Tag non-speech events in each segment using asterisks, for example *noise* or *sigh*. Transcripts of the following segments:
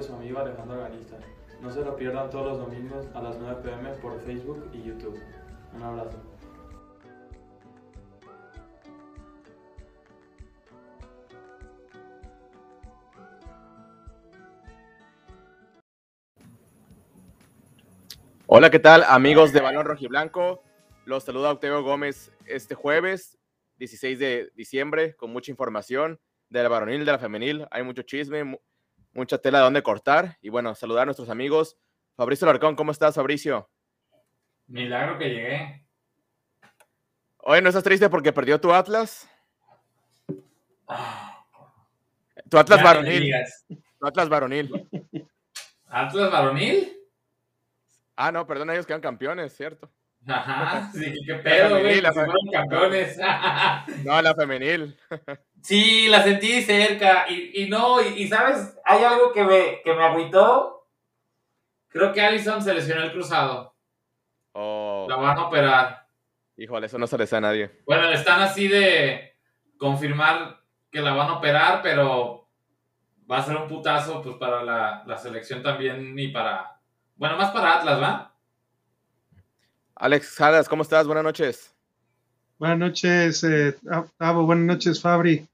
de su amigo Alejandro Ganista. No se lo pierdan todos los domingos a las 9 pm por Facebook y YouTube. Un abrazo. Hola, ¿qué tal amigos de Balón Rojiblanco? Los saluda Octavio Gómez este jueves 16 de diciembre con mucha información de la varonil, de la femenil. Hay mucho chisme, mucha tela de dónde cortar. Y bueno, saludar a nuestros amigos. Fabricio Larcón, ¿cómo estás, Fabricio? Milagro que llegué. Oye, ¿no estás triste porque perdió tu Atlas? Tu Atlas varonil. Tu Atlas varonil. ¿Atlas varonil? Ah, no, perdón, ellos quedan campeones, ¿cierto? Ajá, sí, qué pedo, güey. La fueron campeones. *laughs* no, la femenil. *laughs* sí, la sentí cerca. Y, y no, y, sabes, hay algo que me, que me agüitó. Creo que Allison se lesionó el cruzado. Oh. La van a operar. Híjole, eso no se le a nadie. Bueno, están así de confirmar que la van a operar, pero va a ser un putazo pues para la, la selección también y para... Bueno, más para Atlas, ¿va? Alex Jadas, ¿cómo estás? Buenas noches. Buenas noches, eh, buenas noches, Fabri.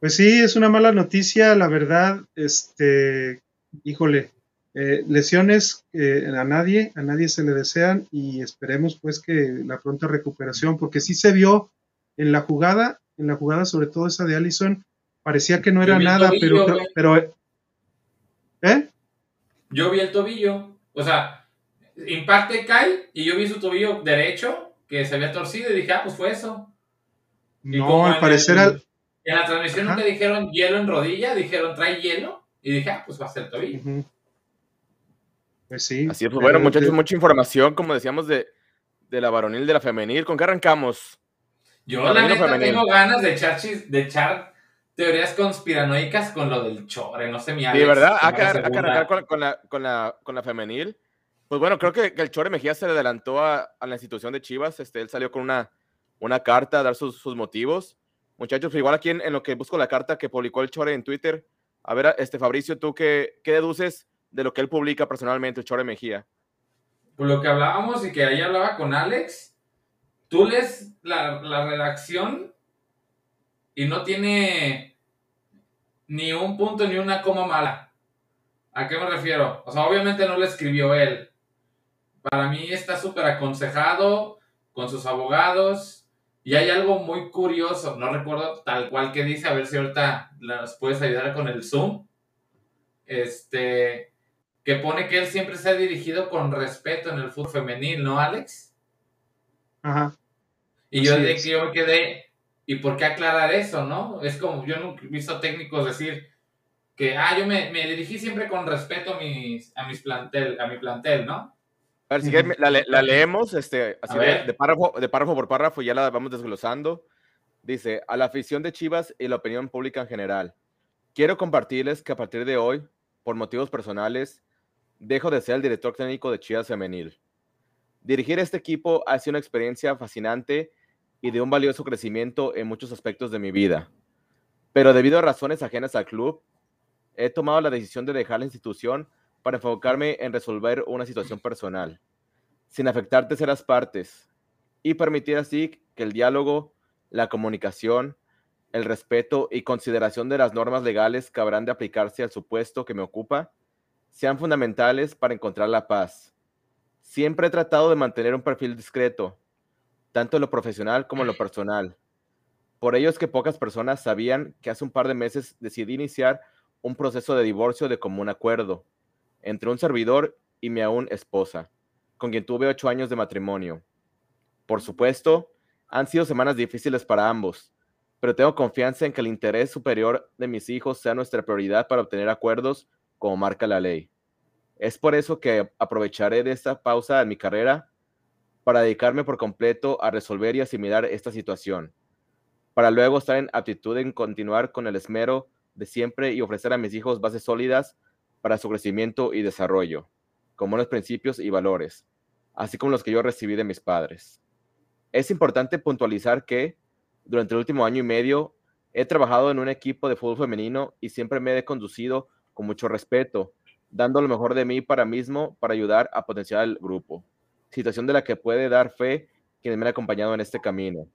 Pues sí, es una mala noticia, la verdad, este, híjole, eh, lesiones eh, a nadie, a nadie se le desean y esperemos pues que la pronta recuperación, porque sí se vio en la jugada, en la jugada sobre todo esa de Allison, parecía que no era nada, pero, pero, ¿eh? Yo vi el tobillo, o sea, impacta y cae, y yo vi su tobillo derecho que se había torcido y dije, ah, pues fue eso. no, al parecer. En la transmisión nunca dijeron hielo en rodilla, dijeron trae hielo, y dije, ah, pues va a ser tobillo. Pues sí. Así es, pues bueno, muchachos, mucha información, como decíamos, de, de la varonil y de la femenil. ¿Con qué arrancamos? Yo, la neta, tengo ganas de echar, de echar teorías conspiranoicas con lo del chore, no sé mi Sí, ¿verdad? Hay que, arrancar con, la, con, la, con la femenil. Pues bueno, creo que, el Chore Mejía se le adelantó a, la institución de Chivas. Este, él salió con una, carta a dar sus, motivos. Muchachos, pues igual aquí en, lo que busco la carta que publicó el Chore en Twitter. A ver, este Fabricio, ¿tú qué, qué deduces de lo que él publica personalmente, el Chore Mejía? Pues lo que hablábamos y que ahí hablaba con Alex, tú lees la, la redacción y no tiene ni un punto ni una coma mala. ¿A qué me refiero? O sea, obviamente no lo escribió él, para mí está súper aconsejado con sus abogados. Y hay algo muy curioso, no recuerdo tal cual que dice, a ver si ahorita nos puedes ayudar con el Zoom. Este, que pone que él siempre se ha dirigido con respeto en el fútbol femenil, ¿no, Alex? Ajá. Y yo, de, yo me quedé, ¿y por qué aclarar eso, no? Es como, yo nunca he visto técnicos decir que, ah, yo me, me dirigí siempre con respeto a, mis, a, mis plantel, a mi plantel, ¿no? A ver, si la, leemos, este, así de, párrafo, de párrafo por párrafo, ya la vamos desglosando. Dice, a la afición de Chivas y la opinión pública en general, quiero compartirles que a partir de hoy, por motivos personales, dejo de ser el director técnico de Chivas Femenil. Dirigir este equipo ha sido una experiencia fascinante y de un valioso crecimiento en muchos aspectos de mi vida. Pero debido a razones ajenas al club, he tomado la decisión de dejar la institución para enfocarme en resolver una situación personal, sin afectar terceras partes, y permitir así que el diálogo, la comunicación, el respeto y consideración de las normas legales que habrán de aplicarse al supuesto que me ocupa sean fundamentales para encontrar la paz. Siempre he tratado de mantener un perfil discreto, tanto en lo profesional como en lo personal. Por ello es que pocas personas sabían que hace un par de meses decidí iniciar un proceso de divorcio de común acuerdo entre un servidor y mi aún esposa, con quien tuve ocho años de matrimonio. Por supuesto, han sido semanas difíciles para ambos, pero tengo confianza en que el interés superior de mis hijos sea nuestra prioridad para obtener acuerdos como marca la ley. Es por eso que aprovecharé de esta pausa en mi carrera para dedicarme por completo a resolver y asimilar esta situación, para luego estar en aptitud en continuar con el esmero de siempre y ofrecer a mis hijos bases sólidas para su crecimiento y desarrollo, con buenos principios y valores, así como los que yo recibí de mis padres. Es importante puntualizar que, durante el último año y medio, He trabajado en un equipo de fútbol femenino y siempre me he conducido con mucho respeto, dando lo mejor de mí para mismo para ayudar a potenciar el grupo. Situación de la que puede dar fe quienes me han acompañado en este camino.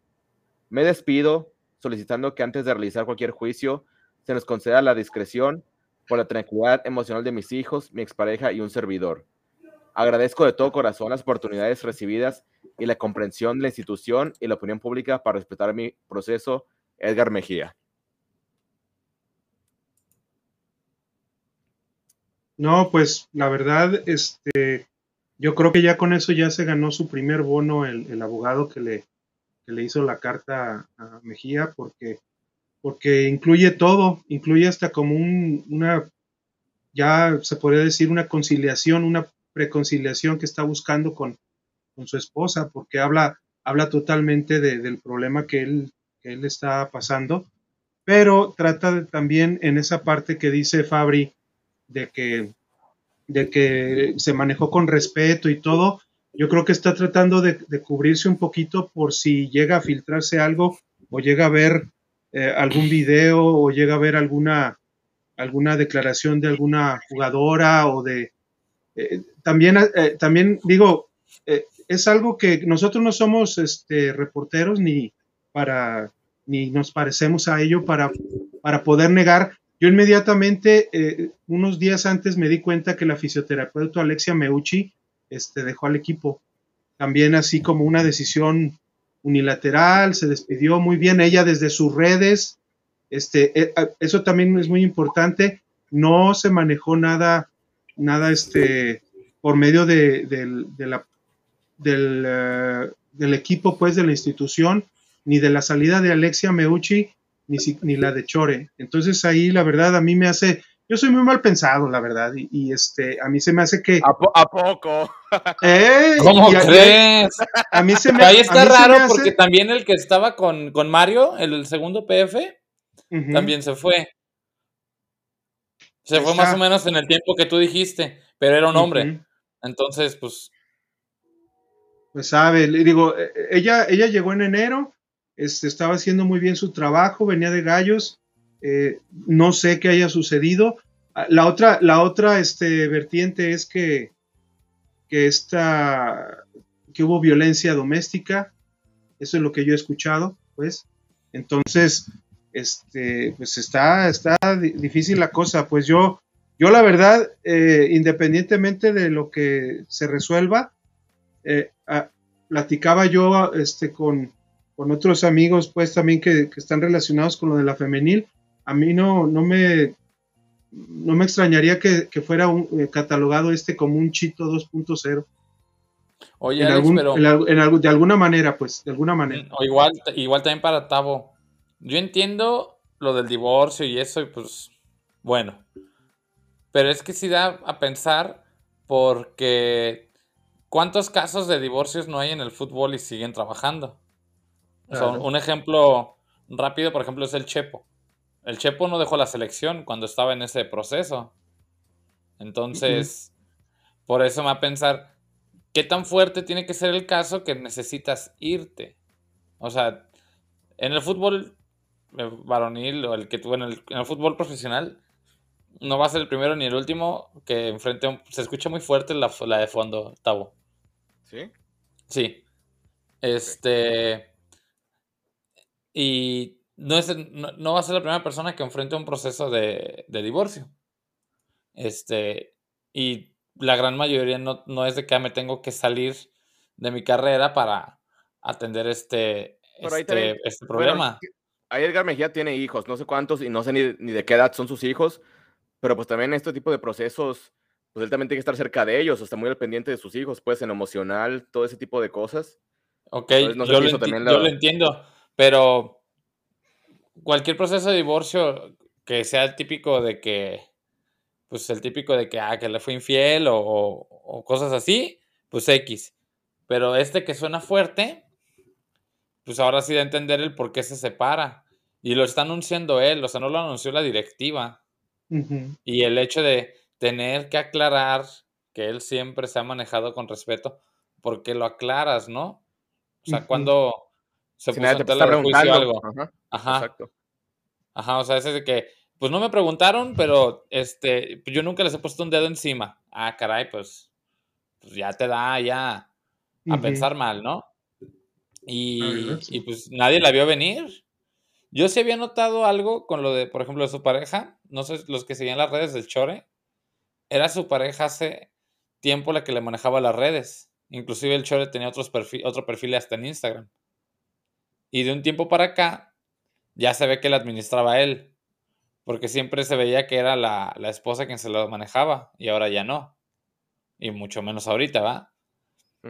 Me despido solicitando que antes de realizar cualquier juicio se nos conceda la discreción por la tranquilidad emocional de mis hijos, mi expareja y un servidor. Agradezco de todo corazón las oportunidades recibidas y la comprensión de la institución y la opinión pública para respetar mi proceso. Edgar Mejía. No, pues la verdad, este, yo creo que ya con eso ya se ganó su primer bono el, abogado que le, que le, hizo la carta a Mejía, porque, porque incluye todo, incluye hasta como un, una, ya se podría decir una conciliación, una preconciliación que está buscando con, con su esposa, porque habla, habla totalmente del problema que él, que él está pasando, pero trata también en esa parte que dice Fabri, de que, de que se manejó con respeto y todo, yo creo que está tratando de, cubrirse un poquito por si llega a filtrarse algo o llega a ver eh, algún video o llega a ver alguna, alguna declaración de alguna jugadora o de... Eh, también, eh, también digo, es algo que nosotros no somos este, reporteros ni para ni nos parecemos a ello para, para poder negar yo inmediatamente, eh, unos días antes, me di cuenta que la fisioterapeuta Alexia Meucci este, dejó al equipo. También así como una decisión unilateral, se despidió muy bien ella desde sus redes. Este, eh, eso también es muy importante. No se manejó nada, nada este, por medio de, la, del, eh, del, equipo, pues, de la institución, ni de la salida de Alexia Meucci, ni, la de Chore. Entonces ahí la verdad a mí me hace, yo soy muy mal pensado, la verdad, y, este, a mí se me hace que... ¿A, poco? *laughs* ¿Eh? ¿Cómo crees? A mí se me Ahí está raro porque también el que estaba con, Mario, el segundo PF, también se fue. Se fue más o menos en el tiempo que tú dijiste, pero era un hombre. Entonces, pues... Pues sabe, le digo, e, e, ella, ella llegó en enero, este, estaba haciendo muy bien su trabajo, venía de gallos, eh, no sé qué haya sucedido. La otra, la otra este, vertiente es que, que, esta, que hubo violencia doméstica, eso es lo que yo he escuchado, pues. Entonces, este, pues está, está difícil la cosa. Pues yo, yo la verdad, eh, independientemente de lo que se resuelva, eh, ah, platicaba yo este, con, con otros amigos, pues también que, están relacionados con lo de la femenil, a mí no, no me no me extrañaría que, fuera un, eh, catalogado este como un Chito 2.0. Oye, pero... de alguna manera, pues, de alguna manera. O igual, igual también para Tavo. Yo entiendo lo del divorcio y eso, y pues, bueno. Pero es que sí da a pensar porque ¿cuántos casos de divorcios no hay en el fútbol y siguen trabajando? un ejemplo rápido, por ejemplo, es el Chepo. El Chepo no dejó la selección cuando estaba en ese proceso. Entonces, por eso me va a pensar, ¿qué tan fuerte tiene que ser el caso que necesitas irte? O sea, en el fútbol eh, varonil o el que tuvo en el, fútbol profesional, no va a ser el primero ni el último que enfrente. Se escucha muy fuerte la, la de fondo, Tavo. ¿Sí? Sí. Este. Y no, es, no, va a ser la primera persona que enfrente un proceso de, divorcio. Este, y la gran mayoría no, es de que ah, me tengo que salir de mi carrera para atender este, este, este, problema. ahí Edgar Mejía tiene hijos, no sé cuántos y no sé ni, ni, de qué edad son sus hijos, pero pues también este tipo de procesos, pues él también tiene que estar cerca de ellos, o está muy al pendiente de sus hijos, pues en emocional, todo ese tipo de cosas. Ok, yo, lo, yo lo entiendo. Pero cualquier proceso de divorcio que sea el típico de que, pues el típico de que, ah, que le fue infiel o, cosas así, pues X. Pero este que suena fuerte, pues ahora sí a entender el por qué se separa. Y lo está anunciando él, o sea, no lo anunció la directiva. Y el hecho de tener que aclarar que él siempre se ha manejado con respeto, porque lo aclaras, ¿no? O sea, cuando se si puso algo. Ajá. Exacto. Ajá, o sea, ese de que, pues no me preguntaron, pero este, yo nunca les he puesto un dedo encima. Ah, caray, pues, pues ya te da ya a pensar mal, ¿no? Y, y, pues nadie la vio venir. Yo sí había notado algo con lo de, por ejemplo, de su pareja. No sé, los que seguían las redes del Chore. Era su pareja hace tiempo la que le manejaba las redes. Inclusive el Chore tenía otros perfil, otro perfil hasta en Instagram. Y de un tiempo para acá, ya se ve que la administraba él. Porque siempre se veía que era la, la esposa quien se lo manejaba. Y ahora ya no. Y mucho menos ahorita, ¿va?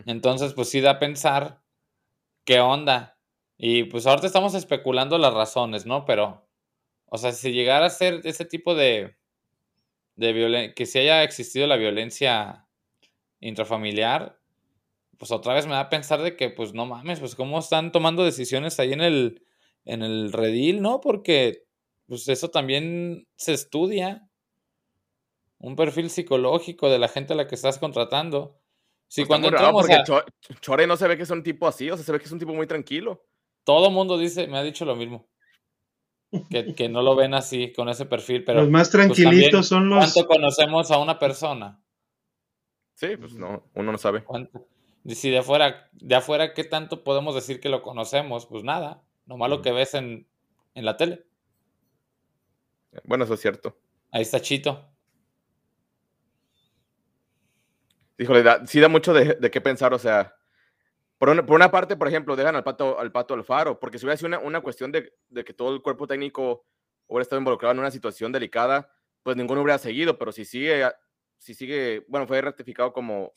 Entonces, pues sí da a pensar qué onda. Y pues ahorita estamos especulando las razones, ¿no? Pero, o sea, si llegara a ser ese tipo de, de violencia, que si haya existido la violencia intrafamiliar, pues otra vez me da a pensar de que, pues no mames, pues cómo están tomando decisiones ahí en el, en el redil, ¿no? Porque, pues eso también se estudia. Un perfil psicológico de la gente a la que estás contratando. Si pues cuando entramos porque Chore no se ve que es un tipo así, o sea, se ve que es un tipo muy tranquilo todo mundo dice, me ha dicho lo mismo. Que, no lo ven así, con ese perfil, pero... Los más pues, tranquilitos son los... ¿Cuánto conocemos a una persona? Sí, pues no, uno no sabe. Si de afuera, de afuera, ¿qué tanto podemos decir que lo conocemos? Pues nada, nomás lo que ves en, la tele. Bueno, eso es cierto. Ahí está Chito. Híjole, sí da mucho de, de qué pensar, o sea, por una, parte, por ejemplo, dejan al pato, al pato Alfaro, porque si hubiera sido una, cuestión de, que todo el cuerpo técnico hubiera estado involucrado en una situación delicada, pues ninguno hubiera seguido, pero si sigue, si sigue, bueno, fue ratificado como,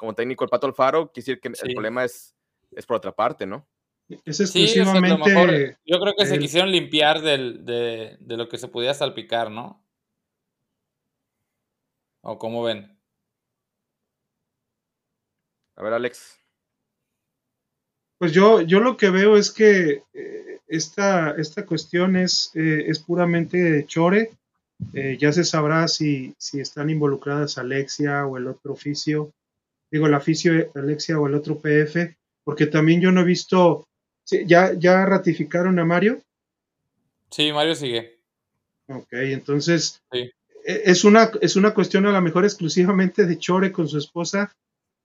como técnico el pato Alfaro, quiere decir que el problema es, es por otra parte, ¿no? Es exclusivamente. yo creo que se quisieron limpiar de, de lo que se podía salpicar, ¿no? ¿O cómo ven? A ver, Alex. Pues yo, yo lo que veo es que eh, esta, esta cuestión es, eh, es puramente chore. Eh, ya se sabrá si, si están involucradas Alexia o el otro oficio, digo el oficio Alexia o el otro PF, porque también yo no he visto, ¿ya, ya ratificaron a Mario? Sí, Mario sigue. Ok, entonces es, una, es una cuestión a lo mejor exclusivamente de Chore con su esposa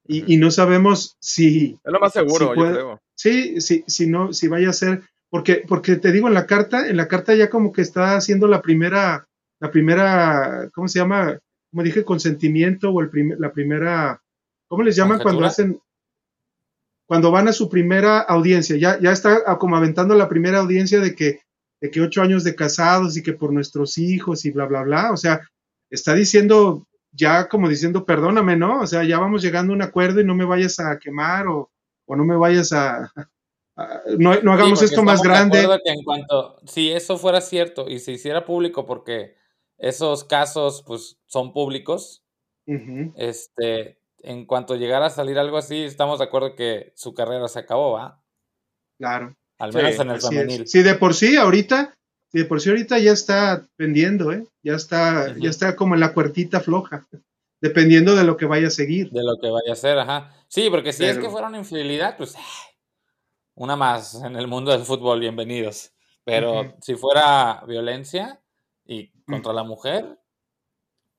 y, no sabemos si... Es lo más seguro, yo creo. Sí, sí, si no, si vaya a ser, porque, porque te digo en la carta, en la carta ya como que está haciendo la primera, la primera, ¿cómo se llama? Como dije, consentimiento o el la primera, ¿cómo les llaman cuando hacen, cuando van a su primera audiencia? Ya, ya está como aventando la primera audiencia de que, de que ocho años de casados y que por nuestros hijos y bla, bla, bla. O sea, está diciendo, ya como diciendo, perdóname, ¿no? O sea, ya vamos llegando a un acuerdo y no me vayas a quemar o, o no me vayas a... no, hagamos esto más grande. Que en cuanto, si eso fuera cierto y se hiciera público, porque esos casos pues son públicos, este, en cuanto llegara a salir algo así, estamos de acuerdo que su carrera se acabó, ¿va? Claro. Al menos en el femenil. Sí, de por sí ahorita, de por sí ahorita ya está pendiendo, ¿eh? Ya está, ya está como en la cuertita floja dependiendo de lo que vaya a seguir. De lo que vaya a ser, ajá. Sí, porque si es que fuera una infidelidad, pues una más en el mundo del fútbol, bienvenidos. Pero si fuera violencia y contra la mujer,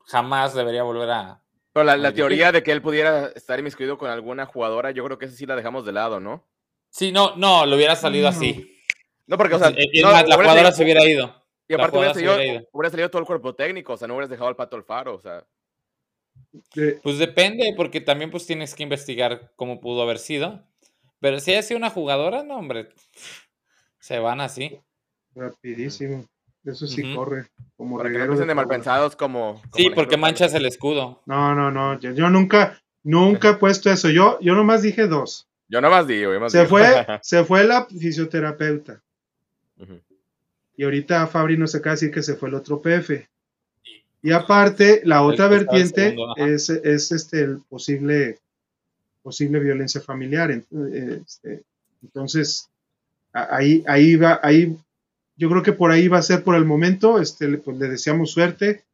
jamás debería volver a... Pero la, teoría de que él pudiera estar inmiscuido con alguna jugadora, yo creo que esa sí la dejamos de lado, ¿no? Sí, no, no, lo hubiera salido así. No, porque, o sea, la jugadora se hubiera ido. Y aparte hubiera salido, hubiera salido, todo el cuerpo técnico, o sea, no hubieras dejado al pato al faro, o sea. Pues depende, porque también pues tienes que investigar cómo pudo haber sido. Pero si ha sido una jugadora, no, hombre, se van así. Rapidísimo. Eso sí corre. Como Para que no de malpensados como, como... Sí, porque manchas el escudo. No, no, no. Yo, nunca, nunca he puesto eso. Yo, yo nomás dije dos. Yo nomás digo. Yo se, Fue, *laughs* se fue la fisioterapeuta. Y ahorita Fabri no se acaba de decir que se fue el otro PF. Y aparte, la otra vertiente es, este, el posible, posible violencia familiar. Este, entonces, ahí, ahí va, ahí, yo creo que por ahí va a ser por el momento. Este, pues le deseamos suerte.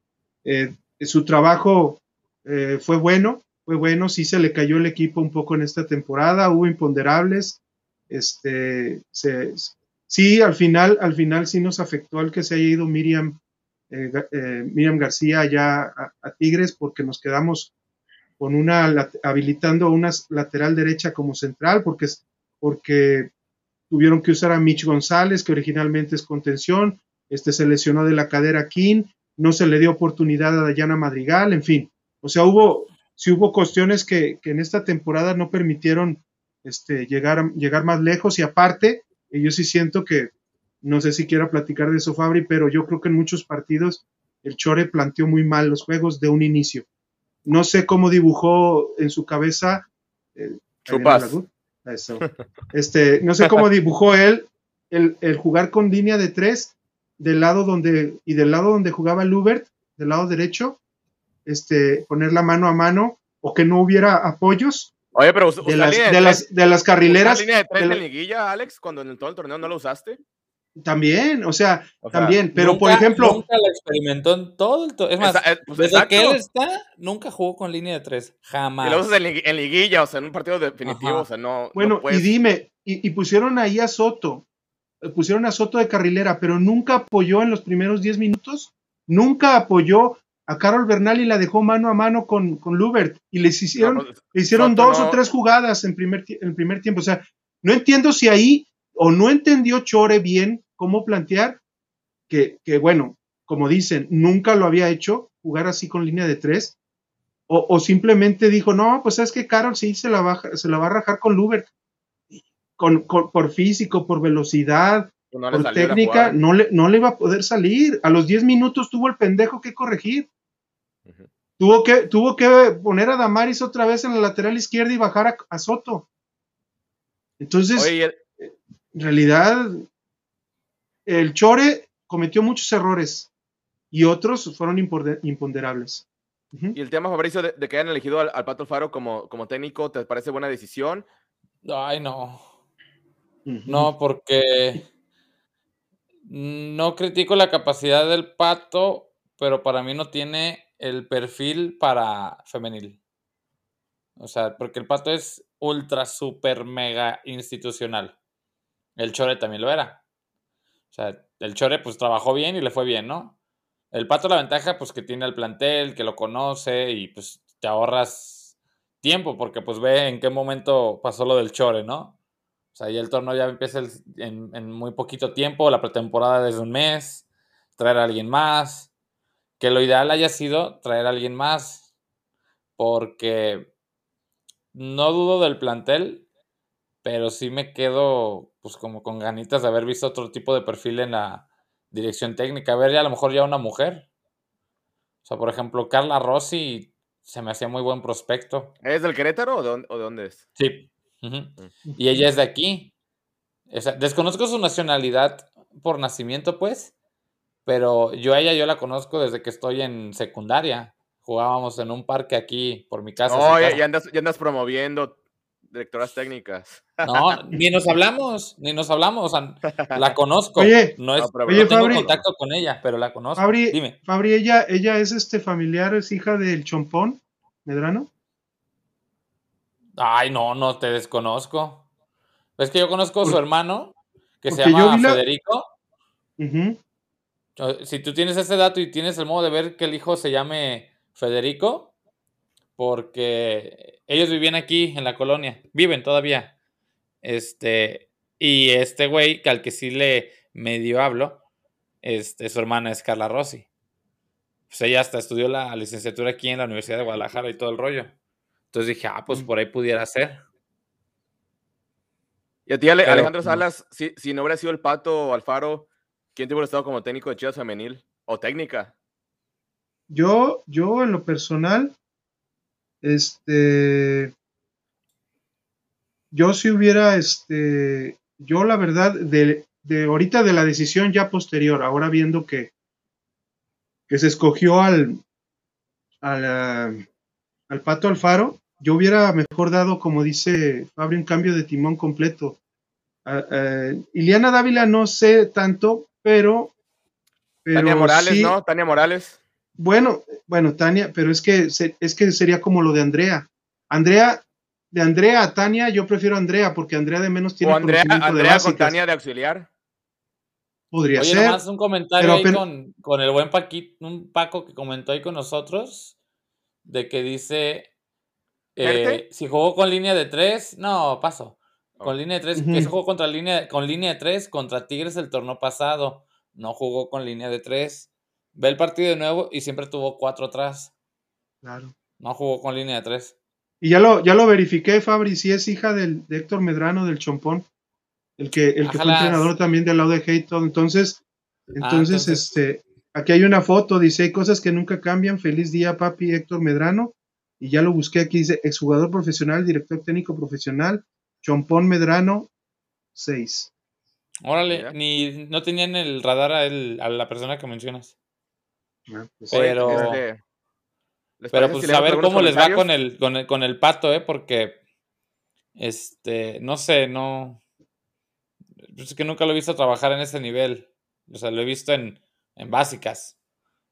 Eh, su trabajo eh, fue bueno, fue bueno. Sí se le cayó el equipo un poco en esta temporada. Hubo imponderables. Este, se, sí, al final, al final sí nos afectó al que se haya ido Miriam, eh, eh, Miriam García allá a, Tigres porque nos quedamos con una habilitando una lateral derecha como central porque, porque tuvieron que usar a Mitch González, que originalmente es contención, este se lesionó de la cadera King, no se le dio oportunidad a Dayana Madrigal, en fin. O sea, hubo, sí hubo cuestiones que, en esta temporada no permitieron este, llegar, llegar más lejos y aparte, yo sí siento que, no sé si quiera platicar de eso Fabri, pero yo creo que en muchos partidos el Chore planteó muy mal los juegos de un inicio. No sé cómo dibujó en su cabeza. Eh, eso. Este, no sé cómo dibujó él el, jugar con línea de tres del lado donde, y del lado donde jugaba Lubert, del lado derecho, este, poner la mano a mano o que no hubiera apoyos. Oye, pero de, las, de, las, de las carrileras. línea de tres liguilla, Alex, cuando en todo el torneo no lo usaste? También, o sea, también, pero por ejemplo. Nunca lo experimentó en todo el. Es más, eh, pues desde que él está, nunca jugó con línea de tres. Jamás. Y lo usas en, liguilla, o sea, en un partido definitivo, o sea, no. Bueno, y dime, y, pusieron ahí a Soto, eh, pusieron a Soto de carrilera, pero nunca apoyó en los primeros 10 minutos, nunca apoyó a Carol Bernal y la dejó mano a mano con, con Lubert y les hicieron, pues, hicieron dos o tres jugadas en primer, en primer tiempo. O sea, no entiendo si ahí o no entendió Chore bien cómo plantear que, bueno, como dicen, nunca lo había hecho, jugar así con línea de tres, o, simplemente dijo, no, pues es que Carol sí se la va, se la va a rajar con Lubert, con, por físico, por velocidad, pues por técnica, no le, no le iba a poder salir. A los 10 minutos tuvo el pendejo que corregir. Tuvo que, tuvo que poner a Damaris otra vez en la lateral izquierda y bajar a, Soto. Entonces, en realidad, el Chore cometió muchos errores y otros fueron imponderables. ¿Y el tema, Fabricio, de, que hayan elegido al, Pato Faro como, como técnico, te parece buena decisión? Ay, no. No, porque no critico la capacidad del Pato, pero para mí no tiene el perfil para femenil. O sea, porque el Pato es ultra, super, mega institucional. El Chore también lo era. O sea, el Chore pues trabajó bien y le fue bien, ¿no? El Pato la ventaja pues que tiene el plantel, que lo conoce y pues te ahorras tiempo porque pues ve en qué momento pasó lo del Chore, ¿no? O sea, y el torneo ya empieza en, en, muy poquito tiempo, la pretemporada desde un mes, traer a alguien más, que lo ideal haya sido traer a alguien más, porque no dudo del plantel, pero sí me quedo pues como con ganitas de haber visto otro tipo de perfil en la dirección técnica, a ver ya a lo mejor ya una mujer. O sea, por ejemplo, Carla Rossi se me hacía muy buen prospecto. ¿Es del Querétaro o de, dónde es? Sí. Mm. Y ella es de aquí. desconozco su nacionalidad por nacimiento, pues, pero yo a ella yo la conozco desde que estoy en secundaria. Jugábamos en un parque aquí por mi casa. No, ya, andas, ya andas promoviendo directoras técnicas. *laughs* No, ni nos hablamos, ni nos hablamos, o sea, la *laughs* conozco. Oye, no, es, tengo contacto con ella, pero la conozco. Fabri, Dime. Fabri, ella, ella es este familiar, es hija del Chompón Medrano. Ay, no, no te desconozco. Es que yo conozco a su hermano, que se llama Federico. Si tú tienes ese dato y tienes el modo de ver que el hijo se llame Federico, porque ellos vivían aquí en la colonia, viven todavía. Este, y este güey, que al que sí le medio hablo, este, su hermana es Carla Rossi. Pues ella hasta estudió la licenciatura aquí en la Universidad de Guadalajara y todo el rollo. Entonces dije, ah, pues mm. por ahí pudiera ser. Y a ti, Alejandro Salas, si, si, no hubiera sido el Pato o Alfaro, ¿quién te hubiera estado como técnico de Chivas Femenil o técnica? Yo, yo en lo personal, este, yo si hubiera, este, yo la verdad, de, de ahorita de la decisión ya posterior, ahora viendo que, que se escogió al, al, al Pato Alfaro, yo hubiera mejor dado, como dice Fabio, un cambio de timón completo. Iliana Dávila no sé tanto, pero... pero Tania Morales, ¿no? Tania Morales. Bueno, bueno, Tania, pero es que, es que sería como lo de Andrea. Andrea, de Andrea a Tania, yo prefiero Andrea, porque Andrea de menos tiene o Andrea, Andrea con Tania de auxiliar. podría Oye, ser. nomás un comentario pero ahí con, con el buen Paquito, un Paco que comentó ahí con nosotros, de que dice, eh, si jugó con línea de tres, no, paso, con línea de tres, Ujú. que se jugó contra línea, con línea de tres contra Tigres el torneo pasado, no jugó con línea de tres, ve el partido de nuevo y siempre tuvo cuatro atrás, Claro. no jugó con línea de tres. Y ya lo, ya lo verifiqué, Fabri, si es hija del, de Héctor Medrano del Chompón, el que, el que fue entrenador también del lado de todo. Entonces, entonces, entonces- este, aquí hay una foto, dice, hay cosas que nunca cambian. Feliz día, papi, Héctor Medrano. Y ya lo busqué aquí, dice, exjugador profesional, director técnico profesional, Chompón Medrano, 6. Órale, ni, no tenía en el radar a, él- a la persona que mencionas. Ah, pues, Pero- este, ¿les Pero pues si a ver cómo les va con el, con el, con el pato, ¿eh? Porque, este, no sé, no... pues Es que nunca lo he visto trabajar en ese nivel. O sea, lo he visto en, en básicas.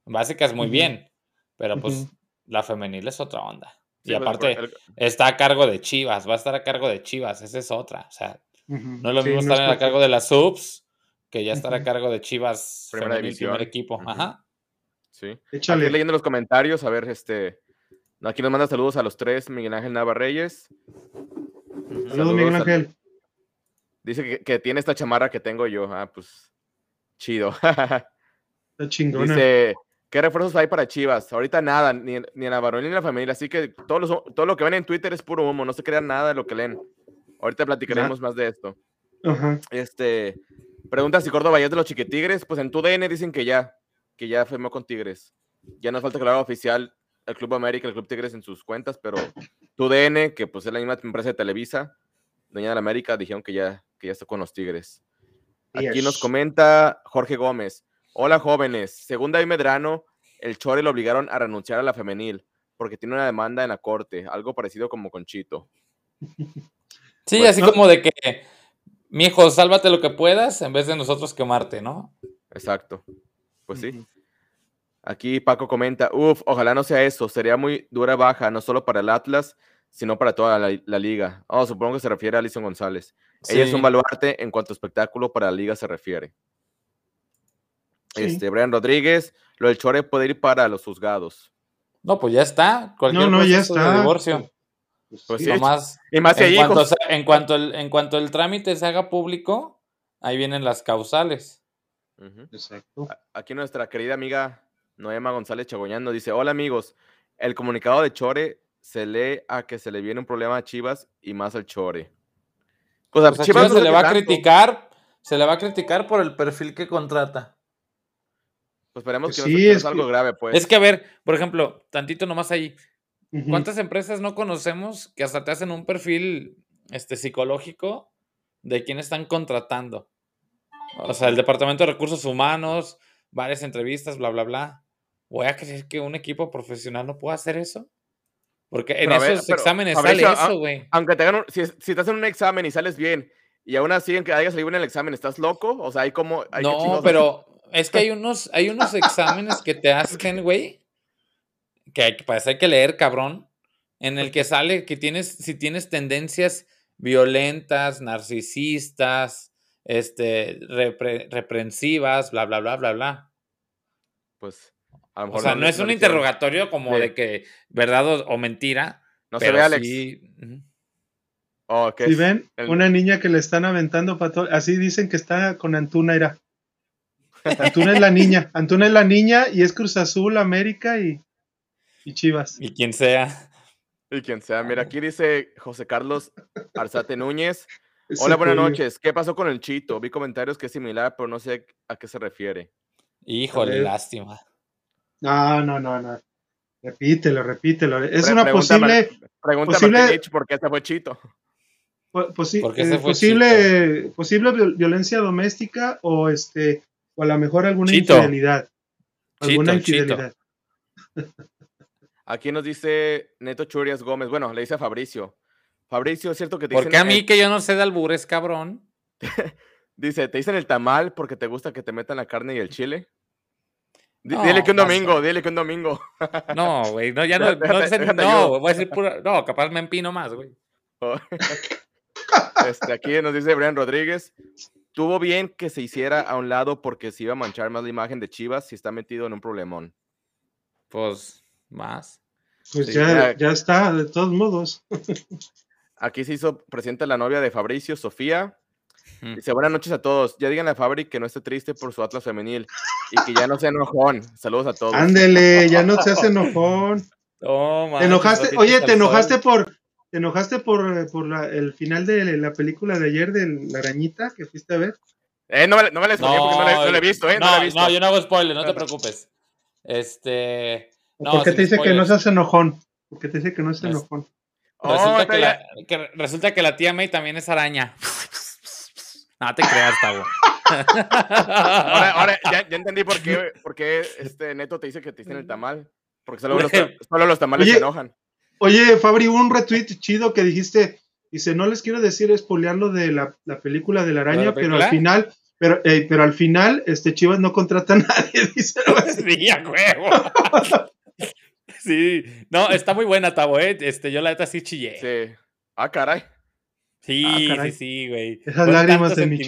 En básicas muy bien, pero pues la femenil es otra onda. Sí, y pues, aparte, el- está a cargo de Chivas, va a estar a cargo de Chivas, esa es otra. O sea, no es lo Sí, mismo no estar es a cargo de las subs que ya estar a cargo de Chivas Primera femenil, división. primer equipo. Ajá. Sí. Échale. Aquí leyendo los comentarios, a ver, este. Aquí nos manda saludos a los tres, Miguel Ángel Navarreyes. Saludos, Miguel a- Ángel. Dice que, que tiene esta chamarra que tengo yo. Ah, pues. Chido. *laughs* Está chingona. Dice, ¿qué refuerzos hay para Chivas? Ahorita nada, ni, ni en la varonil ni en la familia. Así que todos los- todo lo que ven en Twitter es puro humo. No se crean nada de lo que leen. Ahorita platicaremos más de esto. Ajá. Este, pregunta si Córdoba ya es de los chiquitigres. Pues en tu DN dicen que ya, que ya firmó con Tigres. Ya nos falta que lo haga oficial el Club América, el Club Tigres en sus cuentas, pero tu DN, que pues es la misma empresa de Televisa, dueña de la América, dijeron que ya, que ya está con los Tigres. Aquí nos comenta Jorge Gómez. Hola jóvenes, según David Medrano, el Chore lo obligaron a renunciar a la femenil porque tiene una demanda en la corte, algo parecido como con Chito. Sí, Pues, así no. como de que, mijo, sálvate lo que puedas en vez de nosotros quemarte, ¿no? Exacto. Pues sí. Aquí Paco comenta, uff, ojalá no sea eso, sería muy dura baja, no solo para el Atlas, sino para toda la, la liga. Oh, supongo que se refiere a Alison González. Ella es un baluarte en cuanto a espectáculo para la liga se refiere. Sí. Este, Brian Rodríguez, lo del Chore puede ir para los juzgados. No, pues ya está. Cualquier No, no, ya proceso de está. divorcio. Pues Sí. sí. Nomás, Y más en, cuanto, en, cuanto el, en cuanto el trámite se haga público, ahí vienen las causales. Exacto. Aquí nuestra querida amiga Noema González Chagoñán nos dice, hola amigos, el comunicado de Chore se lee a que se le viene un problema a Chivas y más al Chore. Pues a Pues a Chivas Chivas no se le va a criticar, se le va a criticar por el perfil que contrata. Pues esperemos que, Sí, no, sea- es algo que- grave, pues. Es que, a ver, por ejemplo, tantito nomás ahí. ¿Cuántas empresas no conocemos que hasta te hacen un perfil este, psicológico de quién están contratando? O sea, el Departamento de Recursos Humanos, varias entrevistas, bla, bla, bla. ¿Voy a creer que un equipo profesional no puede hacer eso? Porque en Pero a ver, esos pero, exámenes sale eso, güey. Aunque te hagan un- si, si te hacen un examen y sales bien y aún así en que hayas salido en el examen, ¿estás loco? O sea, hay como... Hay No, pero es que hay unos, hay unos exámenes que te hacen, güey, que hay, que- pues hay que leer, cabrón, en el que sale que tienes, si tienes tendencias violentas, narcisistas, este, repre- reprensivas, bla, bla, bla, bla, bla. Pues a lo O mejor sea, no es un interrogatorio como Sí. de que verdad o, o mentira, No se pero ve, Alex. sí. Oh, ¿qué Si es? ven, El- una niña que le están aventando para todo, así dicen que está con Antuna, era. Antuna es la niña, Antuna es la niña y es Cruz Azul, América y, y Chivas. y quien sea. Y quien sea. Mira, aquí dice José Carlos Arzate Núñez. Hola, buenas noches. ¿Qué pasó con el Chito? Vi comentarios que es similar, pero no sé a qué se refiere. Híjole, lástima. No, no, no, no. Repítelo, repítelo. Es Pre- una pregunta posible, Pregunta Posible- a por qué se fue Chito. po- posi- ¿Por qué se eh, fue posible, posible viol- violencia doméstica o este, o a lo mejor alguna Chito. infidelidad. Alguna Chito, Chito. infidelidad. *laughs* Aquí nos dice Neto Churias Gómez. Bueno, le dice a Fabricio. Fabricio, ¿es cierto que te Porque dicen a mí el- que yo no sé de albures, cabrón. *laughs* Dice, ¿te dicen el tamal porque te gusta que te metan la carne y el chile? Di- No, dile que un domingo, dile que un domingo. *laughs* No, güey, no, ya no, no, Déjate- no, ayudo. voy a decir pura, no, capaz me empino más, güey. *laughs* este, aquí nos dice Brian Rodríguez. estuvo bien que se hiciera a un lado porque se iba a manchar más la imagen de Chivas si está metido en un problemón. Pues más. Pues Sí, ya, ya- ya está, de todos modos. Aquí se hizo presente la novia de Fabricio, Sofía. Mm. Dice, buenas noches a todos. Ya digan a Fabri que no esté triste por su Atlas femenil y que ya no sea enojón. Saludos a todos. Ándele, ya no seas enojón. *laughs* Oh, Te enojaste, oye, te enojaste sol. por, te enojaste por, eh, por la- el final de la película de ayer de la arañita que fuiste a ver. Eh, no me, no me la porque no, la- no la he visto, ¿eh? No, No, la he visto. no, yo no hago spoiler, no te preocupes. Este. No, ¿Por qué te dice que no seas enojón? ¿Por qué te dice que no seas Es- enojón? Oh, Resulta, está que la, que resulta que la tía May también es araña. No te creas, Tavo. Ahora, ahora ya, ya entendí por qué, por qué este Neto te dice que te dicen el tamal. Porque solo los, *laughs* solo los tamales Oye, se enojan. Oye, Fabri, hubo un retweet chido que dijiste, dice, no les quiero decir espolear lo de la, la película de la araña, la pero al final, pero, eh, pero al final, este Chivas no contrata a nadie, *laughs* dice. Sí, a huevo. *laughs* Sí. No, *laughs* está muy buena, Tavo, ¿eh? Este, yo la neta sí chillé. Sí, Sí. Ah, caray. sí, Ah, caray. sí, sí, güey. Esas lágrimas de mi.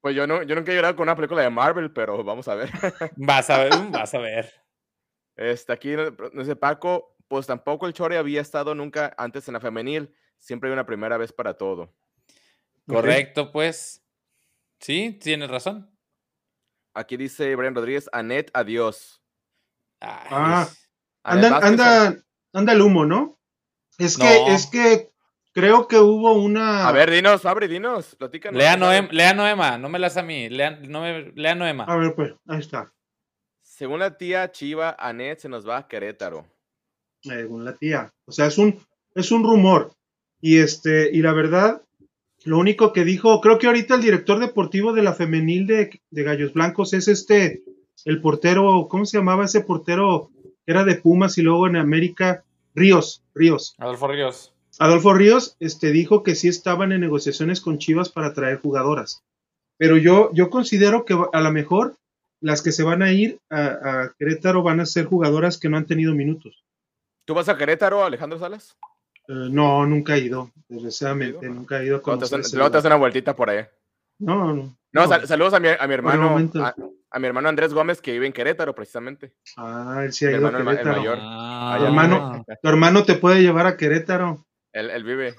Pues yo, no, yo nunca he llorado con una película de Marvel, pero vamos a ver. *laughs* Vas a ver, vas a ver. Este, aquí no dice Paco, pues tampoco el Chore había estado nunca antes en la femenil. Siempre hay una primera vez para todo. Correcto, pues. Sí, tienes razón. Aquí dice Brian Rodríguez, Anet, adiós. Ay, Ah, Anda, Vázquez, anda, anda el humo, ¿no? Es que, es que creo que hubo una. A ver, dinos, Fabri, dinos, platícanos. Lea. Noem, lea Noema, no me las a mí. Lea, no me, lea Noema. A ver, pues, ahí está. Según la tía Chiva, Anet se nos va a Querétaro. según la tía. O sea, es un, es un rumor. Y este, y la verdad, lo único que dijo, creo que ahorita el director deportivo de la femenil de, de Gallos Blancos es este, el portero, ¿cómo se llamaba ese portero? Era de Pumas y luego en América, Ríos, Ríos. Adolfo Ríos. Adolfo Ríos este, dijo que sí estaban en negociaciones con Chivas para traer jugadoras. Pero yo, yo considero que a lo mejor las que se van a ir a, a Querétaro van a ser jugadoras que no han tenido minutos. ¿Tú vas a Querétaro, Alejandro Salas? Eh, no, nunca he ido. Desgraciadamente, ¿No nunca he ido a Luego te hacen- te hacen una vueltita por ahí. No, no. No, no. sal- saludos a mi, a mi hermano, a, a mi hermano Andrés Gómez, que vive en Querétaro, precisamente. Ah, él sí ha Mi ido a hermano, el ma- el Querétaro. mayor. Ah. Allá hermano. Tu hermano te puede llevar a Querétaro. Él, él vive.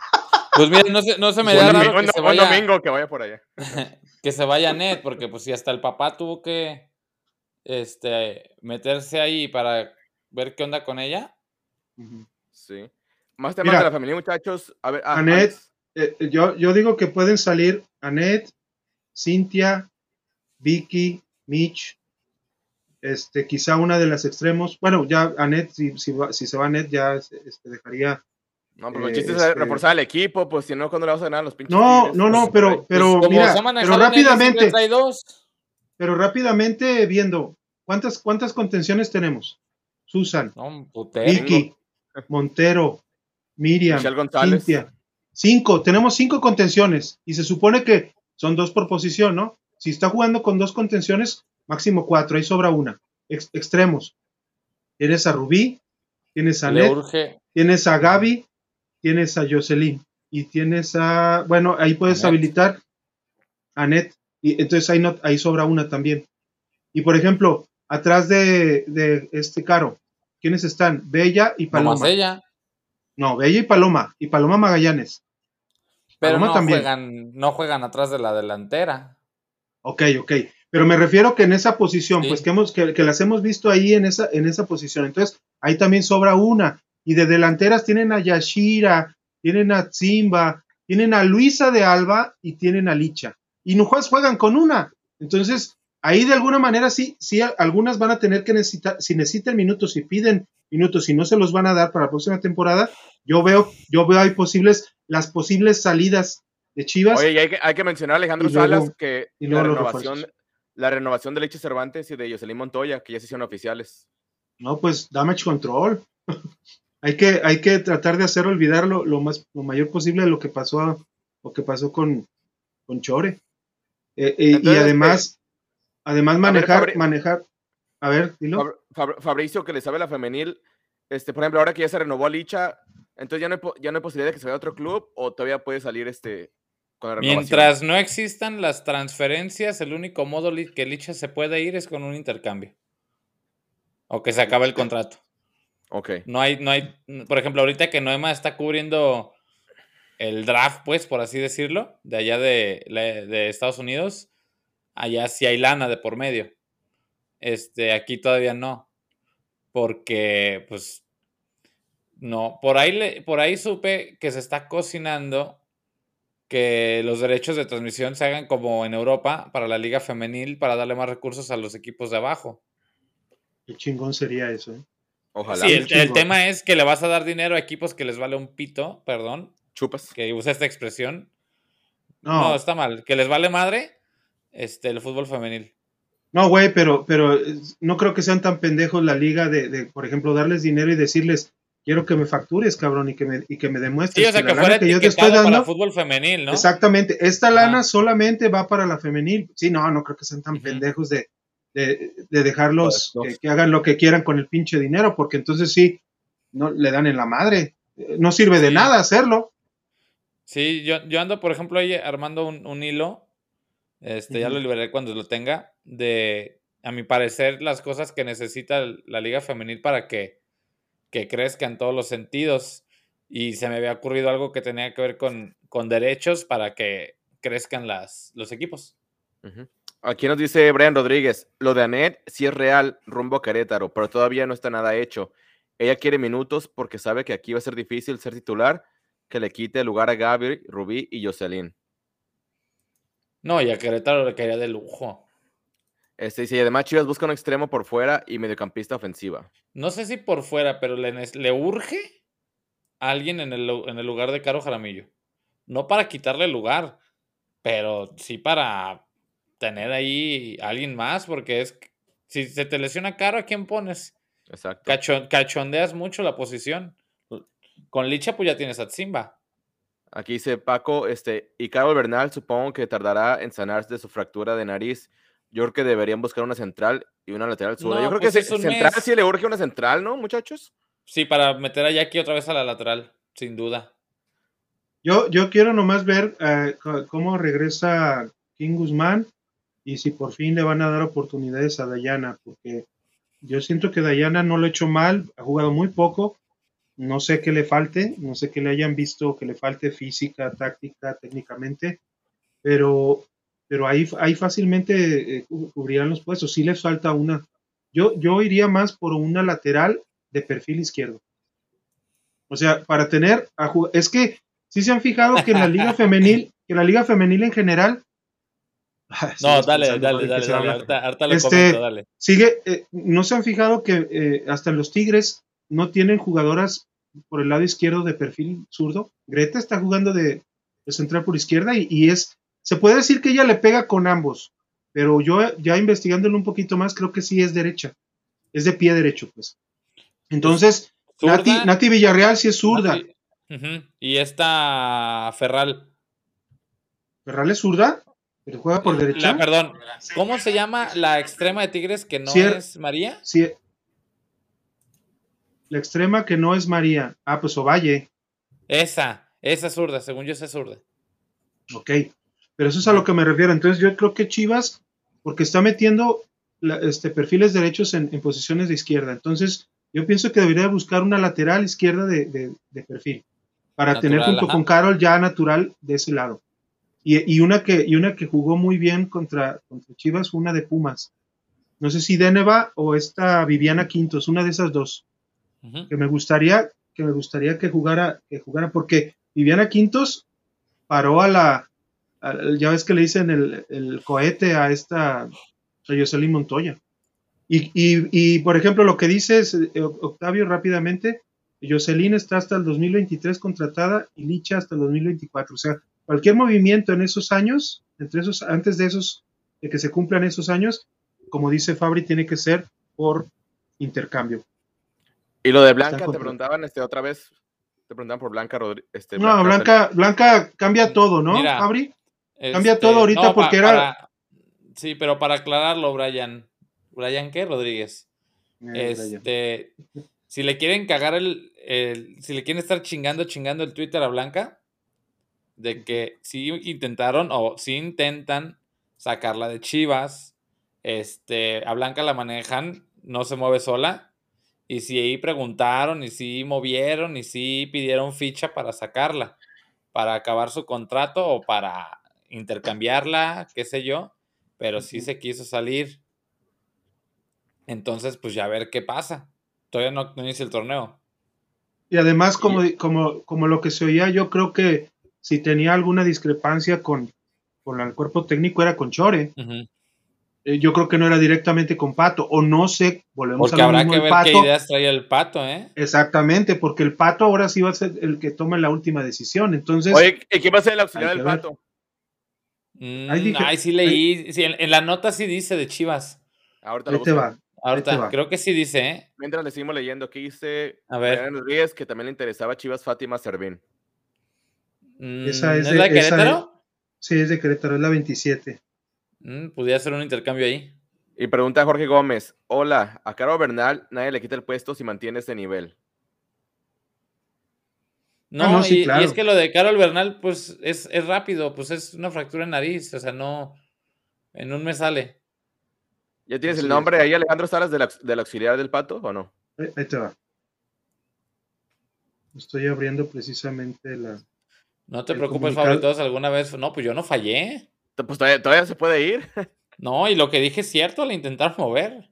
Pues mira, no se, no se me da domingo, raro un que se vaya, domingo que vaya por allá. *laughs* que se vaya Net, porque pues si hasta el papá tuvo que este meterse ahí para ver qué onda con ella. Sí. Más temas Mira. de la familia, muchachos. A ver, ah, Anet. Eh, yo, yo digo que pueden salir Anet, Cintia, Vicky, Mitch, este, quizá una de las extremos. Bueno, ya Anet, si, si, va- si se va Anet, ya este, dejaría. No, pues el eh, chiste es este- reforzar al equipo, pues si no, ¿cuándo le vas a ganar a los pinches? No, Tigres? no, no, Pues, pero, pero Pues, como mira, pero rápidamente, pero rápidamente viendo, ¿cuántas, cuántas contenciones tenemos? Susan, No. Vicky, Montero, Miriam, Michelle González. Cintia. Cinco, tenemos cinco contenciones y se supone que son dos por posición, ¿no? Si está jugando con dos contenciones, máximo cuatro, ahí sobra una. Ex- extremos. Tienes a Rubí, tienes a Net, tienes a Gaby, tienes a Jocelyn y tienes a, bueno, ahí puedes habilitar a Net y entonces ahí, no, ahí sobra una también. Y por ejemplo, atrás de, de este Caro, ¿quiénes están? Bella y Paloma. ella. No, Bella y Paloma, y Paloma Magallanes. Pero no también. juegan, no juegan atrás de la delantera. Ok, ok. Pero me refiero que en esa posición, Sí. pues que, hemos, que, que las hemos visto ahí en esa, en esa posición. Entonces, ahí también sobra una. Y de delanteras tienen a Yashira, tienen a Zimba, tienen a Luisa de Alba y tienen a Licha. Y no juegan con una. Entonces, ahí de alguna manera sí, sí, algunas van a tener que necesitar, si necesitan minutos, si piden minutos y no se los van a dar para la próxima temporada, yo veo, yo veo ahí posibles, las posibles salidas de Chivas. Oye, y hay que, hay que mencionar a Alejandro luego- Salas que y la luego renovación, la renovación de Leche Cervantes y de Jocelyn Montoya, que ya se hicieron oficiales. No, pues damage control. *laughs* hay, que, hay que tratar de hacer olvidar lo, lo más, lo mayor posible de lo que pasó, lo que pasó con, con Chore. Eh, eh, y además, además manejar, Fabri- manejar, a ver, dilo. Fab- Fab- Fabricio, que le sabe la femenil, este, por ejemplo, ahora que ya se renovó a Licha, entonces ya no hay, ya no hay posibilidad de que se vaya a otro club o todavía puede salir este con la. Mientras no existan las transferencias, el único modo que Licha se puede ir es con un intercambio. O que se acabe el contrato. Ok. No hay, no hay, por ejemplo, ahorita que Noema está cubriendo el draft, pues, por así decirlo, de allá de, de Estados Unidos, allá sí hay lana de por medio. Este, aquí todavía no. Porque, pues, no. Por ahí, le- por ahí supe que se está cocinando que los derechos de transmisión se hagan como en Europa para la liga femenil para darle más recursos a los equipos de abajo. Qué chingón sería eso. ¿eh? Ojalá. Sí, el, tema es que le vas a dar dinero a equipos que les vale un pito, perdón, Chupas. que usa esta expresión. No, No, está mal. Que les vale madre este, el fútbol femenil. no, güey, pero, pero no creo que sean tan pendejos la liga de, de, por ejemplo, darles dinero y decirles, quiero que me factures, cabrón, y que me, y que me demuestres Sí, o sea, que que fuera que yo te estoy etiquetado para dando, fútbol femenil, ¿no? exactamente, esta lana solamente va para la femenil. Sí, no, no creo que sean tan pendejos de, de, de dejarlos Pues, que, que hagan lo que quieran con el pinche dinero, porque entonces sí, no le dan en la madre. Eh, No sirve de Sí. nada hacerlo. Sí, yo, yo ando, por ejemplo, ahí armando un, un hilo. Este, ya lo liberaré cuando lo tenga. De, a mi parecer, las cosas que necesita la liga femenil para que, que crezca en todos los sentidos. Y se me había ocurrido algo que tenía que ver con, con derechos para que crezcan las, los equipos. Aquí nos dice Brian Rodríguez, lo de Anet sí es real, rumbo a Querétaro, pero todavía no está nada hecho. Ella quiere minutos porque sabe que aquí va a ser difícil ser titular, que le quite el lugar a Gaby, Rubí y Jocelyn. No, y a Querétaro le caería de lujo. Este dice, y además Chivas busca un extremo por fuera y mediocampista ofensiva. No sé si por fuera, pero le, urge a alguien en el, lu- en el lugar de Caro Jaramillo. No para quitarle el lugar, pero sí para tener ahí a alguien más, porque es si se te lesiona Caro, ¿a quién pones? Exacto. Cacho- cachondeas mucho la posición. Con Licha, pues ya tienes a Tzimba. Aquí dice Paco, este, y Carol Bernal supongo que tardará en sanarse de su fractura de nariz. Yo creo que deberían buscar una central y una lateral zurda. No, Yo creo pues que es se- un central mes. sí le urge una central, ¿no, muchachos? Sí, para meter a Jackie otra vez a la lateral, sin duda. Yo, yo quiero nomás ver eh, cómo regresa King Guzmán y si por fin le van a dar oportunidades a Dayana, porque yo siento que Dayana no lo ha hecho mal, ha jugado muy poco, no sé qué le falte, no sé qué le hayan visto que le falte física, táctica, técnicamente, pero, pero ahí, ahí fácilmente eh, cu- cubrirán los puestos, sí les falta una. Yo, yo iría más por una lateral de perfil izquierdo. O sea, para tener a es que si se han fijado que en la liga femenil, *laughs* que la liga femenil en general Ah, No, dale, dale, dale, se dale. ahorita lo Este, comento, dale. Sigue, eh, ¿no se han fijado que eh, hasta los Tigres no tienen jugadoras por el lado izquierdo de perfil zurdo? Greta está jugando de, de central por izquierda y, y es, se puede decir que ella le pega con ambos, pero yo ya investigándolo un poquito más creo que sí es derecha, es de pie derecho, pues. Entonces, Nati, Villarreal sí es zurda. Nati- Y esta Ferral. ¿Ferral es zurda? ¿Pero juega por derecha? La, perdón, ¿cómo se llama la extrema de Tigres que no Cier- es María? Sí. La extrema que no es María. Ah, pues Ovalle. Esa, esa zurda, según yo esa es zurda. Ok. Pero eso es a lo que me refiero. Entonces yo creo que Chivas, porque está metiendo la- este, perfiles derechos en, en posiciones de izquierda. Entonces yo pienso que debería buscar una lateral izquierda de, de- de perfil. Para Natural, tener junto ajá. con Carol ya natural de ese lado. Y, y una, que, y una que jugó muy bien contra, contra Chivas fue una de Pumas. No sé si Deneva o esta Viviana Quintos, una de esas dos. Que me gustaría que me gustaría que jugara que jugara porque Viviana Quintos paró a la ya ves que le dicen el, el cohete a esta a Jocelyn Montoya y, y, y, por ejemplo lo que dices eh, Octavio rápidamente Jocelyn está hasta el 2023 contratada y Licha hasta el 2024 o sea cualquier movimiento en esos años entre esos antes de esos de que se cumplan esos años como dice Fabri tiene que ser por intercambio Y lo de Blanca, te preguntaban este, otra vez, te preguntaban por Blanca Rodríguez. Este, No, Blanca, Blanca cambia todo, ¿no, Mira, Fabri? Cambia Este, todo ahorita no, pa- porque era- para- sí, pero para aclararlo, Brian. ¿Brian qué? Rodríguez. Eh, Brian. Este, si le quieren cagar el, el- si le quieren estar chingando, chingando el Twitter a Blanca, de que sí intentaron o sí intentan sacarla de Chivas. Este, a Blanca la manejan, no se mueve sola. Y si ahí preguntaron, y si movieron, y si pidieron ficha para sacarla, para acabar su contrato o para intercambiarla, qué sé yo. Pero sí se quiso salir. Entonces, pues ya a ver qué pasa. Todavía no, no inicia el torneo. Y además, como, como, como lo que se oía, yo creo que si tenía alguna discrepancia con, con el cuerpo técnico era con Chore. Eh, yo creo que no era directamente con Pato, o no sé, volvemos porque a habrá que ver qué ideas trae el Pato, ¿eh? Exactamente, porque el Pato ahora sí va a ser el que tome la última decisión, entonces... Oye, ¿quién va a ser el auxiliar del Pato? Mm, ay, sí leí, en, la nota sí dice de Chivas. Ahorita lo va. Ahorita, creo que sí dice, ¿eh? Mientras le seguimos leyendo, aquí dice a ver. que también le interesaba Chivas Fátima Servín. Mm, esa es, de, la Querétaro? sí, es de Querétaro, es la 27. Mm, Podría ser un intercambio ahí. Y pregunta Jorge Gómez: Hola, a Caro Bernal nadie le quita el puesto si mantiene ese nivel. No, ah, y, es que lo de Carol Bernal, pues es, es rápido, pues es una fractura en nariz, o sea, no. En un mes sale. ¿Ya tienes el nombre ahí, Alejandro Salas, del, auxiliar del pato o no? Ahí te va. Estoy abriendo precisamente la. No te preocupes, todos alguna vez. No, pues yo no fallé. Pues todavía, se puede ir. No, y lo que dije es cierto, le intentaron mover.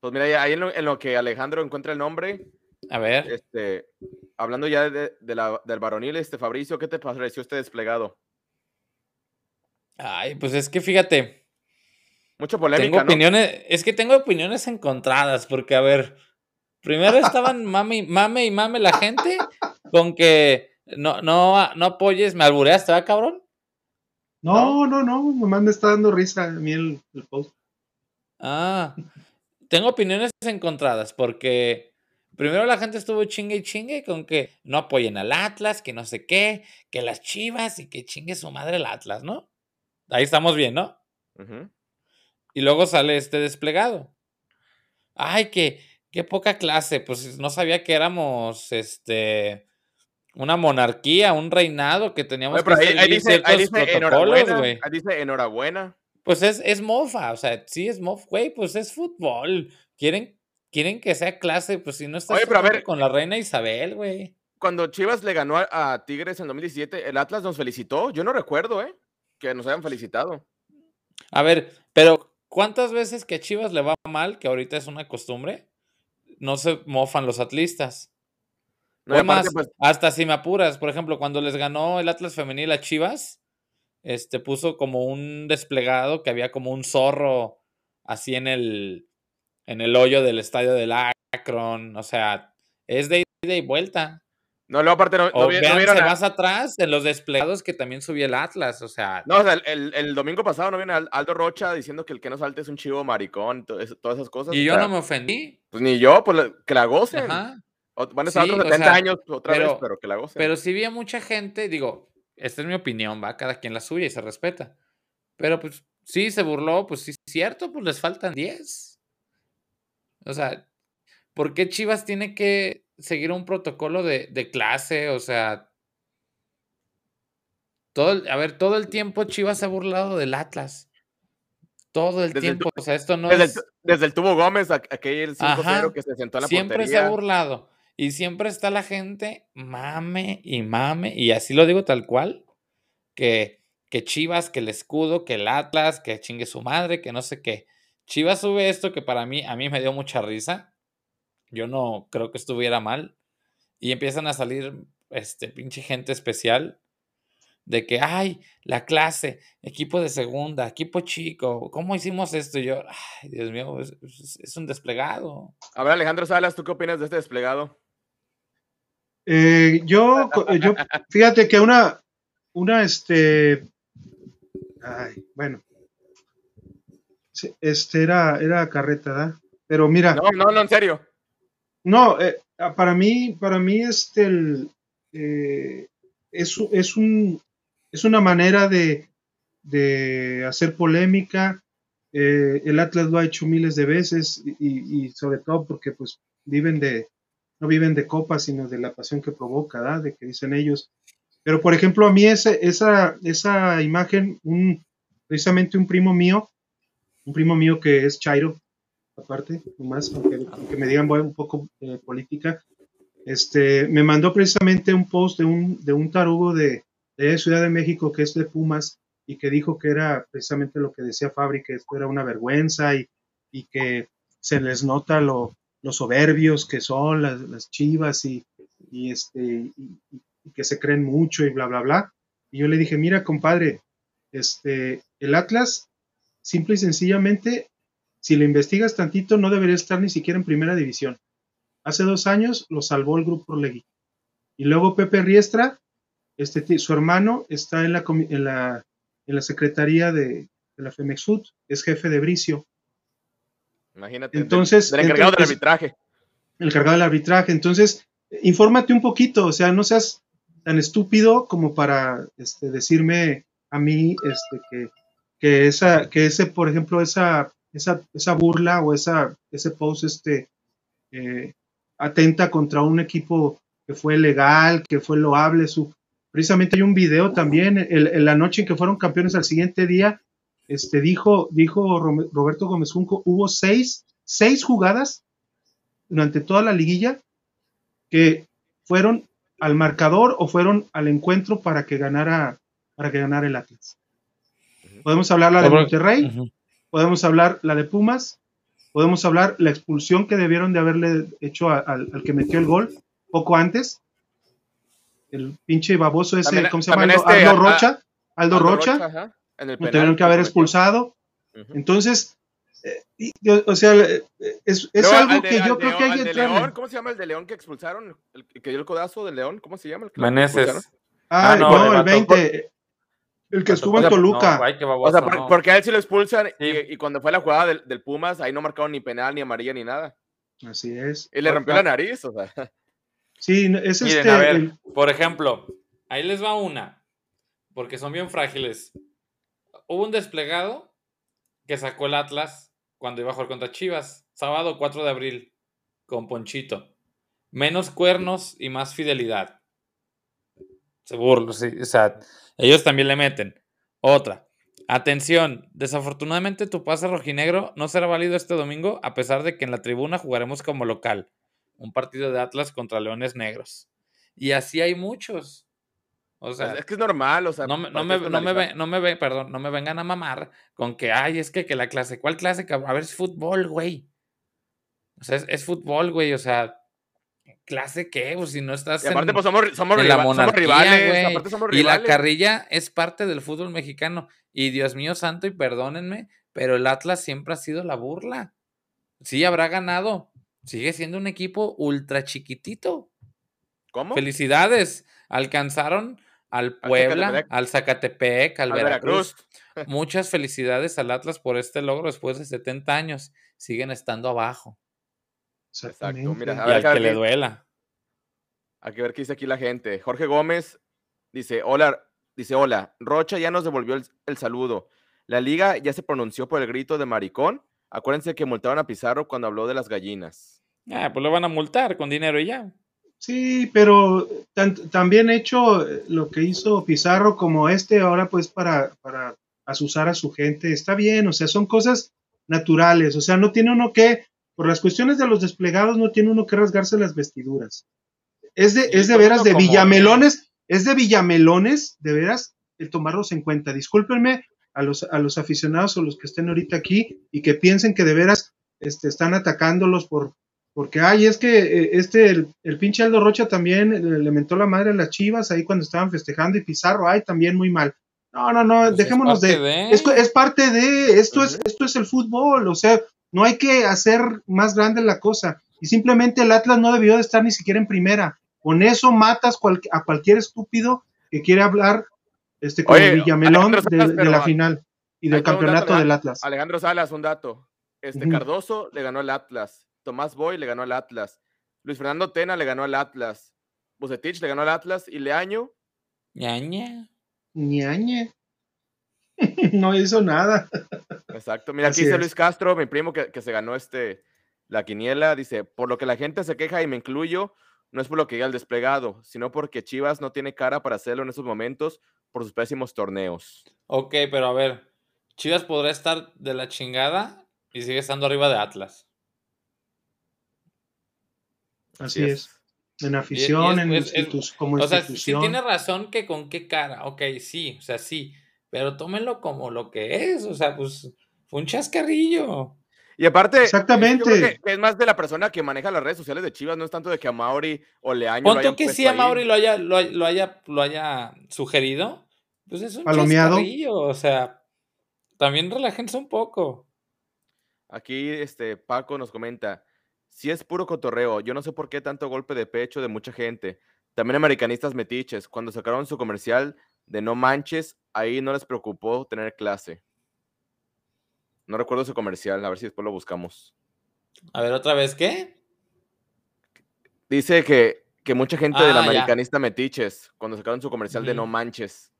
Pues mira, ahí en lo, que Alejandro encuentra el nombre. A ver. Este, hablando ya de, la, del varonil, este Fabricio, ¿qué te pareció este desplegado? Ay, pues es que fíjate. Mucha polémica. Tengo opiniones, es que tengo opiniones encontradas, porque a ver, primero estaban *laughs* mame, mame y mame la gente con que no, no, no apoyes, me albureaste, ¿verdad, cabrón? No, no, no, nomás me está dando risa a mí el, el post. Ah, tengo opiniones encontradas, porque primero la gente estuvo chingue y chingue con que no apoyen al Atlas, que no sé qué, que las chivas y que chingue su madre el Atlas, ¿no? Ahí estamos bien, ¿no? Y luego sale este desplegado. Ay, qué, qué poca clase. Pues no sabía que éramos este una monarquía, un reinado que teníamos que ahí, dice, ahí dice enhorabuena, ahí dice enhorabuena. Pues es, es mofa, o sea, sí es mofa, güey, pues es fútbol. Quieren, quieren que sea clase, pues si no estás con la reina Isabel, güey. Cuando Chivas le ganó a, a Tigres en 2017, el Atlas nos felicitó. Yo no recuerdo, ¿eh? que nos hayan felicitado. A ver, pero ¿cuántas veces que a Chivas le va mal, que ahorita es una costumbre, no se mofan los atlistas? No, más, pues hasta si me apuras, por ejemplo, cuando les ganó el Atlas femenil a Chivas, este puso como un desplegado que había como un zorro así en el en el hoyo del estadio del Akron, o sea, es de ida y vuelta. No, luego aparte no, o no más atrás en los desplegados que también subió el Atlas, o sea. No, o sea, el, domingo pasado no viene Aldo Rocha diciendo que el que no salte es un chivo maricón, todas esas cosas. Y yo no me ofendí. Pues ni yo, pues que la gocen. Ajá. Van a estar otros 70 años otra vez, pero que la gocen. Pero si vi mucha gente, digo, esta es mi opinión, va, cada quien la suya y se respeta. Pero pues sí se burló, pues sí es cierto, pues les faltan 10. O sea, ¿por qué Chivas tiene que seguir un protocolo de, clase, o sea, todo a ver, todo el tiempo Chivas se ha burlado del Atlas. Todo el tiempo, o sea, esto no desde es... El, desde el tubo Gómez, aquel 5-0 que se sentó en la Siempre se ha burlado. Y siempre está la gente mame y mame, y así lo digo tal cual, que, que Chivas, que el escudo, que el Atlas, que chingue su madre, que no sé qué. Chivas sube esto que para mí, a mí me dio mucha risa, yo no creo que estuviera mal. Y empiezan a salir, este, pinche gente especial de que, ay, la clase, equipo de segunda, equipo chico, ¿cómo hicimos esto? Y yo, ay, Dios mío, es, un desplegado. A ver, Alejandro Salas, ¿tú qué opinas de este desplegado? Eh, yo, yo, fíjate que una, una, este, ay, bueno, este era, era carreta, ¿verdad? Pero mira. No, no, no, en serio. No, eh, ah, para mí, para mí este el, eh, es, es, un, es una manera de, de hacer polémica. Eh, el Atlas lo ha hecho miles de veces y, sobre todo porque pues viven de, no viven de copas, sino de la pasión que provoca, ¿verdad? De que dicen ellos. Pero, por ejemplo, a mí ese, esa, esa imagen, un, precisamente un primo mío, un primo mío que es Chairo, aparte, nomás, aunque, aunque me digan un poco eh, política, este, me mandó precisamente un post de un, de un tarugo de, de Ciudad de México que es de Pumas y que dijo que era precisamente lo que decía Fabri, que esto era una vergüenza y, y que se les nota lo, los soberbios que son las, las chivas y, y este, y, que se creen mucho y bla, bla, bla. Y yo le dije, mira, compadre, este, el Atlas, simple y sencillamente, si lo investigas tantito, no debería estar ni siquiera en primera división. Hace dos años lo salvó el Grupo Orlegui. Y luego Pepe Riestra, este, su hermano, está en la, en la, en la secretaría de, de la FEMEXUT, es jefe de Bricio. Imagínate. Entonces, del, del encargado entonces, del arbitraje. El encargado del arbitraje. Entonces, infórmate un poquito, o sea, no seas tan estúpido como para este, decirme a mí este, que, que, esa, que ese, por ejemplo, esa, esa, esa burla o esa, ese post este, eh, atenta contra un equipo que fue legal, que fue loable. Su, precisamente hay un video también, el, la noche en que fueron campeones al siguiente día, este, dijo, dijo Roberto Gómez Junco, hubo seis, seis jugadas durante toda la liguilla que fueron al marcador o fueron al encuentro para que ganara, para que ganara el Atlas. Podemos hablar la de Monterrey, uh -huh. podemos hablar la de Pumas, podemos hablar la expulsión que debieron de haberle hecho a, a, al que metió el gol poco antes. El pinche baboso ese, También- ¿cómo se llama? Aldo, este, Aldo Rocha. Aldo, Rocha. En el lo penal, tuvieron que haber expulsado. Entonces, eh, y- yo- o sea, eh, es, es algo al de- que yo creo que hay al que. León, ¿Cómo se llama el de León que expulsaron? El que dio el codazo de León, ¿cómo se llama? El que? Meneses. Ah, Ah, no, no, el el vato- 20. El que estuvo en sea, Toluca. No, ay, qué O sea, por- no. porque a él sí lo expulsan Sí. y, y cuando fue la jugada del, del Pumas, ahí no marcaron ni penal, ni amarilla, ni nada. Así es. Y le rompió la nariz, o sea. Sí, es Miren, este. a ver, el- por ejemplo, ahí les va una, porque son bien frágiles. Hubo un desplegado que sacó el Atlas cuando iba a jugar contra Chivas, sábado 4 de abril, con Ponchito. Menos cuernos y más fidelidad. Se burla, sí, o sea, ellos también le meten. Otra. Atención, desafortunadamente tu pase rojinegro no será válido este domingo, a pesar de que en la tribuna jugaremos como local. Un partido de Atlas contra Leones Negros. Y así hay muchos. O sea, es que es normal, o sea. no me, no me, no me, ve- no me ve, perdón, no me vengan a mamar con que, ay, es que, que la clase, ¿cuál clase? A ver, es fútbol, güey. O sea, es, es fútbol, güey, o sea, ¿clase qué? Pues si no estás Y aparte, en, pues somos, somos, rivales. güey. Aparte, somos Y la carrilla es parte del fútbol mexicano. Y Dios mío santo, y perdónenme, pero el Atlas siempre ha sido la burla. Sí, habrá ganado. Sigue siendo un equipo ultra chiquitito. ¿Cómo? Felicidades. Alcanzaron al Puebla, al Zacatepec, al, Al Veracruz. Veracruz. *laughs* Muchas felicidades al Atlas por este logro después de 70 años. Siguen estando abajo. Exactamente. mira, Y A ver, al que le duela. Hay que ver qué dice aquí la gente. Jorge Gómez dice, hola, dice, hola, Rocha ya nos devolvió el, el saludo. La liga ya se pronunció por el grito de maricón. Acuérdense que multaron a Pizarro cuando habló de las gallinas. Ah, pues lo van a multar con dinero y ya. Sí, pero tan- también hecho lo que hizo Pizarro como este ahora pues para, para asusar a su gente, está bien, o sea, son cosas naturales, o sea, no tiene uno que, por las cuestiones de los desplegados, no tiene uno que rasgarse las vestiduras. Es de, Sí, es de veras de villamelones, es de villamelones, de veras, el tomarlos en cuenta. Discúlpenme a los, a los aficionados o los que estén ahorita aquí y que piensen que de veras este, están atacándolos por, porque, ay, es que eh, este, el, el pinche Aldo Rocha también eh, le mentó la madre a las chivas ahí cuando estaban festejando y Pizarro, ay, también muy mal. No, no, no, Pues es dejémonos de, es parte de, esto es, esto es el fútbol, o sea, no hay que hacer más grande la cosa. Y simplemente el Atlas no debió de estar ni siquiera en primera. Con eso matas cual- a cualquier estúpido que quiere hablar este, con Oye, el Villamelón de, la final y del dato, campeonato del Atlas. Alejandro Salas, un dato. Este Ujú. Cardoso le ganó al Atlas. Tomás Boy le ganó al Atlas. Luis Fernando Tena le ganó al Atlas. Bucetich le ganó al Atlas. Y Leaño, Ñaña. Ñañe. *laughs* no hizo nada. exacto. Mira, aquí Así dice es. Luis Castro, mi primo, que, que se ganó este la quiniela, dice, por lo que la gente se queja y me incluyo, no es por lo que diga el desplegado, sino porque Chivas no tiene cara para hacerlo en estos momentos por sus pésimos torneos. Ok, pero a ver, Chivas podrá estar de la chingada y sigue estando arriba de Atlas. Así es. En afición, en es- es- institu- como O sea, sí institución. tiene razón que con qué cara, ok, sí, o sea, sí, pero tómenlo como lo que es, o sea, pues fue un chascarrillo. Y aparte, Exactamente. yo creo que, que es más de la persona que maneja las redes sociales de Chivas, no es tanto de que a Mauri o Leaño Punto hayan que sí a. Mauri lo haya, lo, lo haya, lo haya sugerido, pues es un Palomeado. chascarrillo, o sea, también relájense un poco. Aquí este Paco nos comenta, si es puro cotorreo, yo no sé por qué tanto golpe de pecho de mucha gente. También americanistas metiches, cuando sacaron su comercial de no manches, ahí no les preocupó tener clase. No recuerdo su comercial, a ver si después lo buscamos. A ver, otra vez, ¿qué? Dice que, que mucha gente del Ah, ya. americanista metiches, cuando sacaron su comercial de no manches.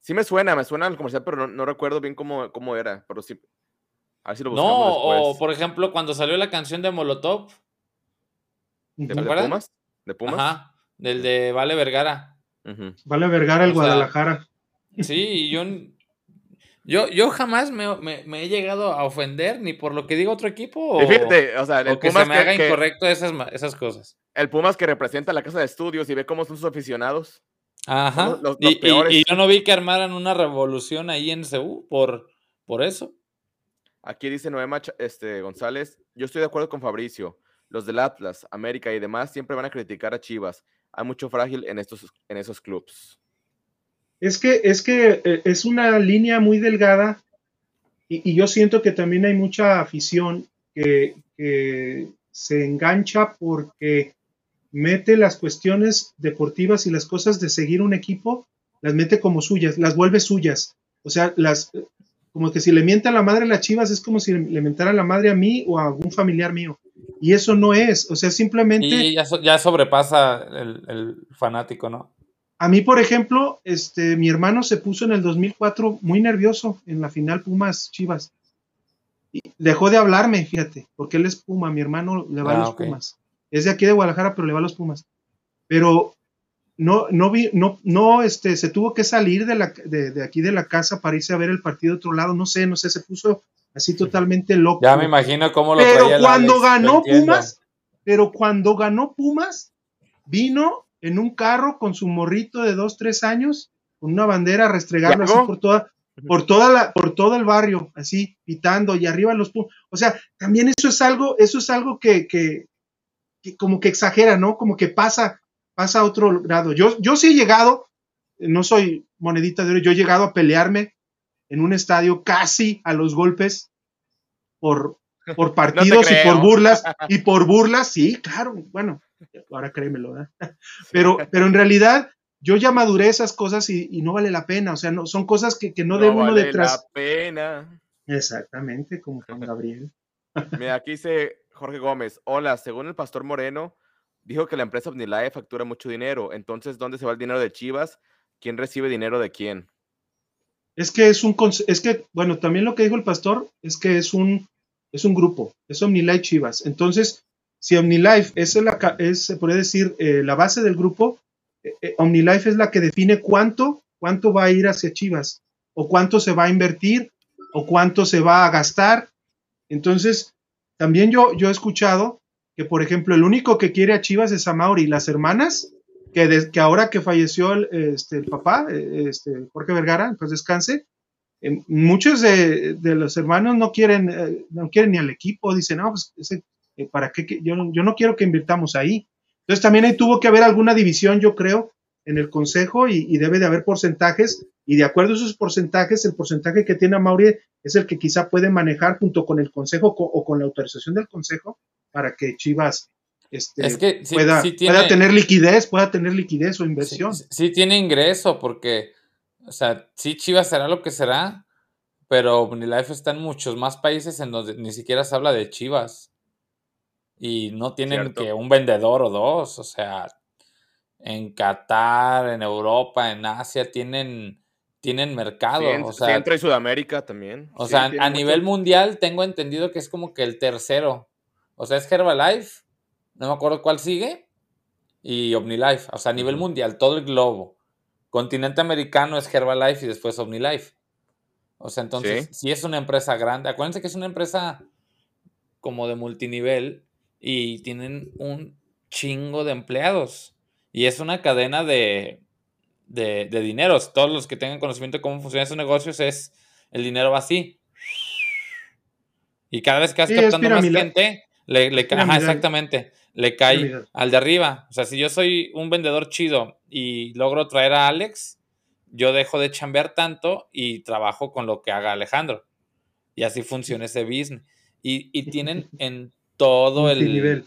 Sí me suena, me suena el comercial, pero no, no recuerdo bien cómo, cómo era. Pero sí. A ver si lo buscamos No, después. o por ejemplo, cuando salió la canción de Molotov, ¿De, Ujú. de acuerdas? Pumas? ¿De Pumas? ajá, del de Vale Vergara. Vale Vergara, el O sea, Guadalajara. Sí, y yo, yo, yo jamás me, me- me he llegado a ofender ni por lo que diga otro equipo o, Y fíjate, o sea, el o que se Pumas me que, haga que- incorrecto esas, esas cosas. el Pumas que representa la casa de estudios y ve cómo son sus aficionados. Ajá. los- los y, y- peores. y yo no vi que armaran una revolución ahí en CU por, por eso. Aquí dice Noema este, González, yo estoy de acuerdo con Fabricio. Los del Atlas, América y demás siempre van a criticar a Chivas. Hay mucho frágil en, estos, en esos clubs. Es que, es que eh, es una línea muy delgada y, y yo siento que también hay mucha afición que, que se engancha porque mete las cuestiones deportivas y las cosas de seguir un equipo, las mete como suyas, las vuelve suyas. O sea, las como que si le mienta la madre a las chivas es como si le mentara la madre a mí o a algún familiar mío. Y eso no es, o sea, simplemente... Y ya, so- ya sobrepasa el, el fanático, ¿no? A mí, por ejemplo, este, mi hermano se puso en el 2004 muy nervioso en la final Pumas Chivas. Y dejó de hablarme, fíjate, porque él es Puma, mi hermano le va a Ah, los. Pumas. Es de aquí de Guadalajara, pero le va a los Pumas. Pero no, no vi, no, no, este, se tuvo que salir de, la, de, de aquí de la casa para irse a ver el partido de otro lado, no sé, no sé, se puso así totalmente loco. Ya me imagino cómo lo Pero traía cuando Alex, ganó. Pumas, pero cuando ganó Pumas, vino en un carro con su morrito de dos, tres años, con una bandera a restregarlo así por toda, por toda la, por todo el barrio, así, pitando, y arriba los Pumas. O sea, también eso es algo, eso es algo que, que, que como que exagera, ¿no? Como que pasa, pasa a otro grado. Yo, yo sí he llegado, no soy monedita de oro, yo he llegado a pelearme en un estadio casi a los golpes por, *laughs* por partidos y por burlas, *laughs* y por burlas, sí, claro, bueno, ahora créemelo, ¿verdad? Pero, pero en realidad yo ya maduré esas cosas y, y no vale la pena, o sea, no, son cosas que, que no, debe uno vale detrás. la pena. Exactamente, como Juan *laughs* Gabriel. Mira, aquí dice Jorge Gómez. Hola, según el pastor Moreno, dijo que la empresa OmniLife factura mucho dinero. Entonces, ¿dónde se va el dinero de Chivas? ¿Quién recibe dinero de quién? Es que es un, es que, bueno, también lo que dijo el pastor es que es un, es un grupo, es OmniLife Chivas. Entonces, si OmniLife es, la, es se puede decir, eh, la base del grupo, eh, eh, OmniLife es la que define cuánto, cuánto va a ir hacia Chivas, o cuánto se va a invertir, o cuánto se va a gastar. Entonces, también yo, yo he escuchado que, por ejemplo, el único que quiere a Chivas es a Mauri, las hermanas, que, que ahora que falleció el, este, el papá, eh, este, Jorge Vergara, pues descanse, eh, muchos de, los hermanos no quieren, eh, no quieren ni al equipo, dicen, no, pues ¿para qué? Yo, yo no quiero que invirtamos ahí. Entonces también ahí tuvo que haber alguna división, yo creo, en el consejo y, debe de haber porcentajes y de acuerdo a esos porcentajes, el porcentaje que tiene Mauri es el que quizá puede manejar junto con el consejo co- o con la autorización del consejo para que Chivas este, Es que sí- pueda, sí tiene- pueda tener liquidez, pueda tener liquidez o inversión. sí- sí tiene ingreso porque, o sea, sí Chivas será lo que será, pero OmniLife está en muchos más países en donde ni siquiera se habla de Chivas. Y no tienen Cierto. que un vendedor o dos, o sea, en Qatar, en Europa, en Asia, tienen, tienen mercado. Sí, o sí sea, entra y Sudamérica también. o Sí, sea, a nivel mucho- mundial tengo entendido que es como que el tercero O sea, es Herbalife, no me acuerdo cuál sigue, y OmniLife. O sea, a nivel mundial, todo el globo. Continente americano es Herbalife y después OmniLife. O sea, entonces, si es una empresa grande, acuérdense que es una empresa como de multinivel y tienen un chingo de empleados. Y es una cadena de, de, de dineros. Todos los que tengan conocimiento de cómo funcionan esos negocios es el dinero va así. Y cada vez que vas captando más gente, le, le cae, exactamente, le cae al de arriba. O sea, si yo soy un vendedor chido y logro traer a Alex, yo dejo de chambear tanto y trabajo con lo que haga Alejandro. Y así funciona ese business. Y, y tienen *laughs* en todo el...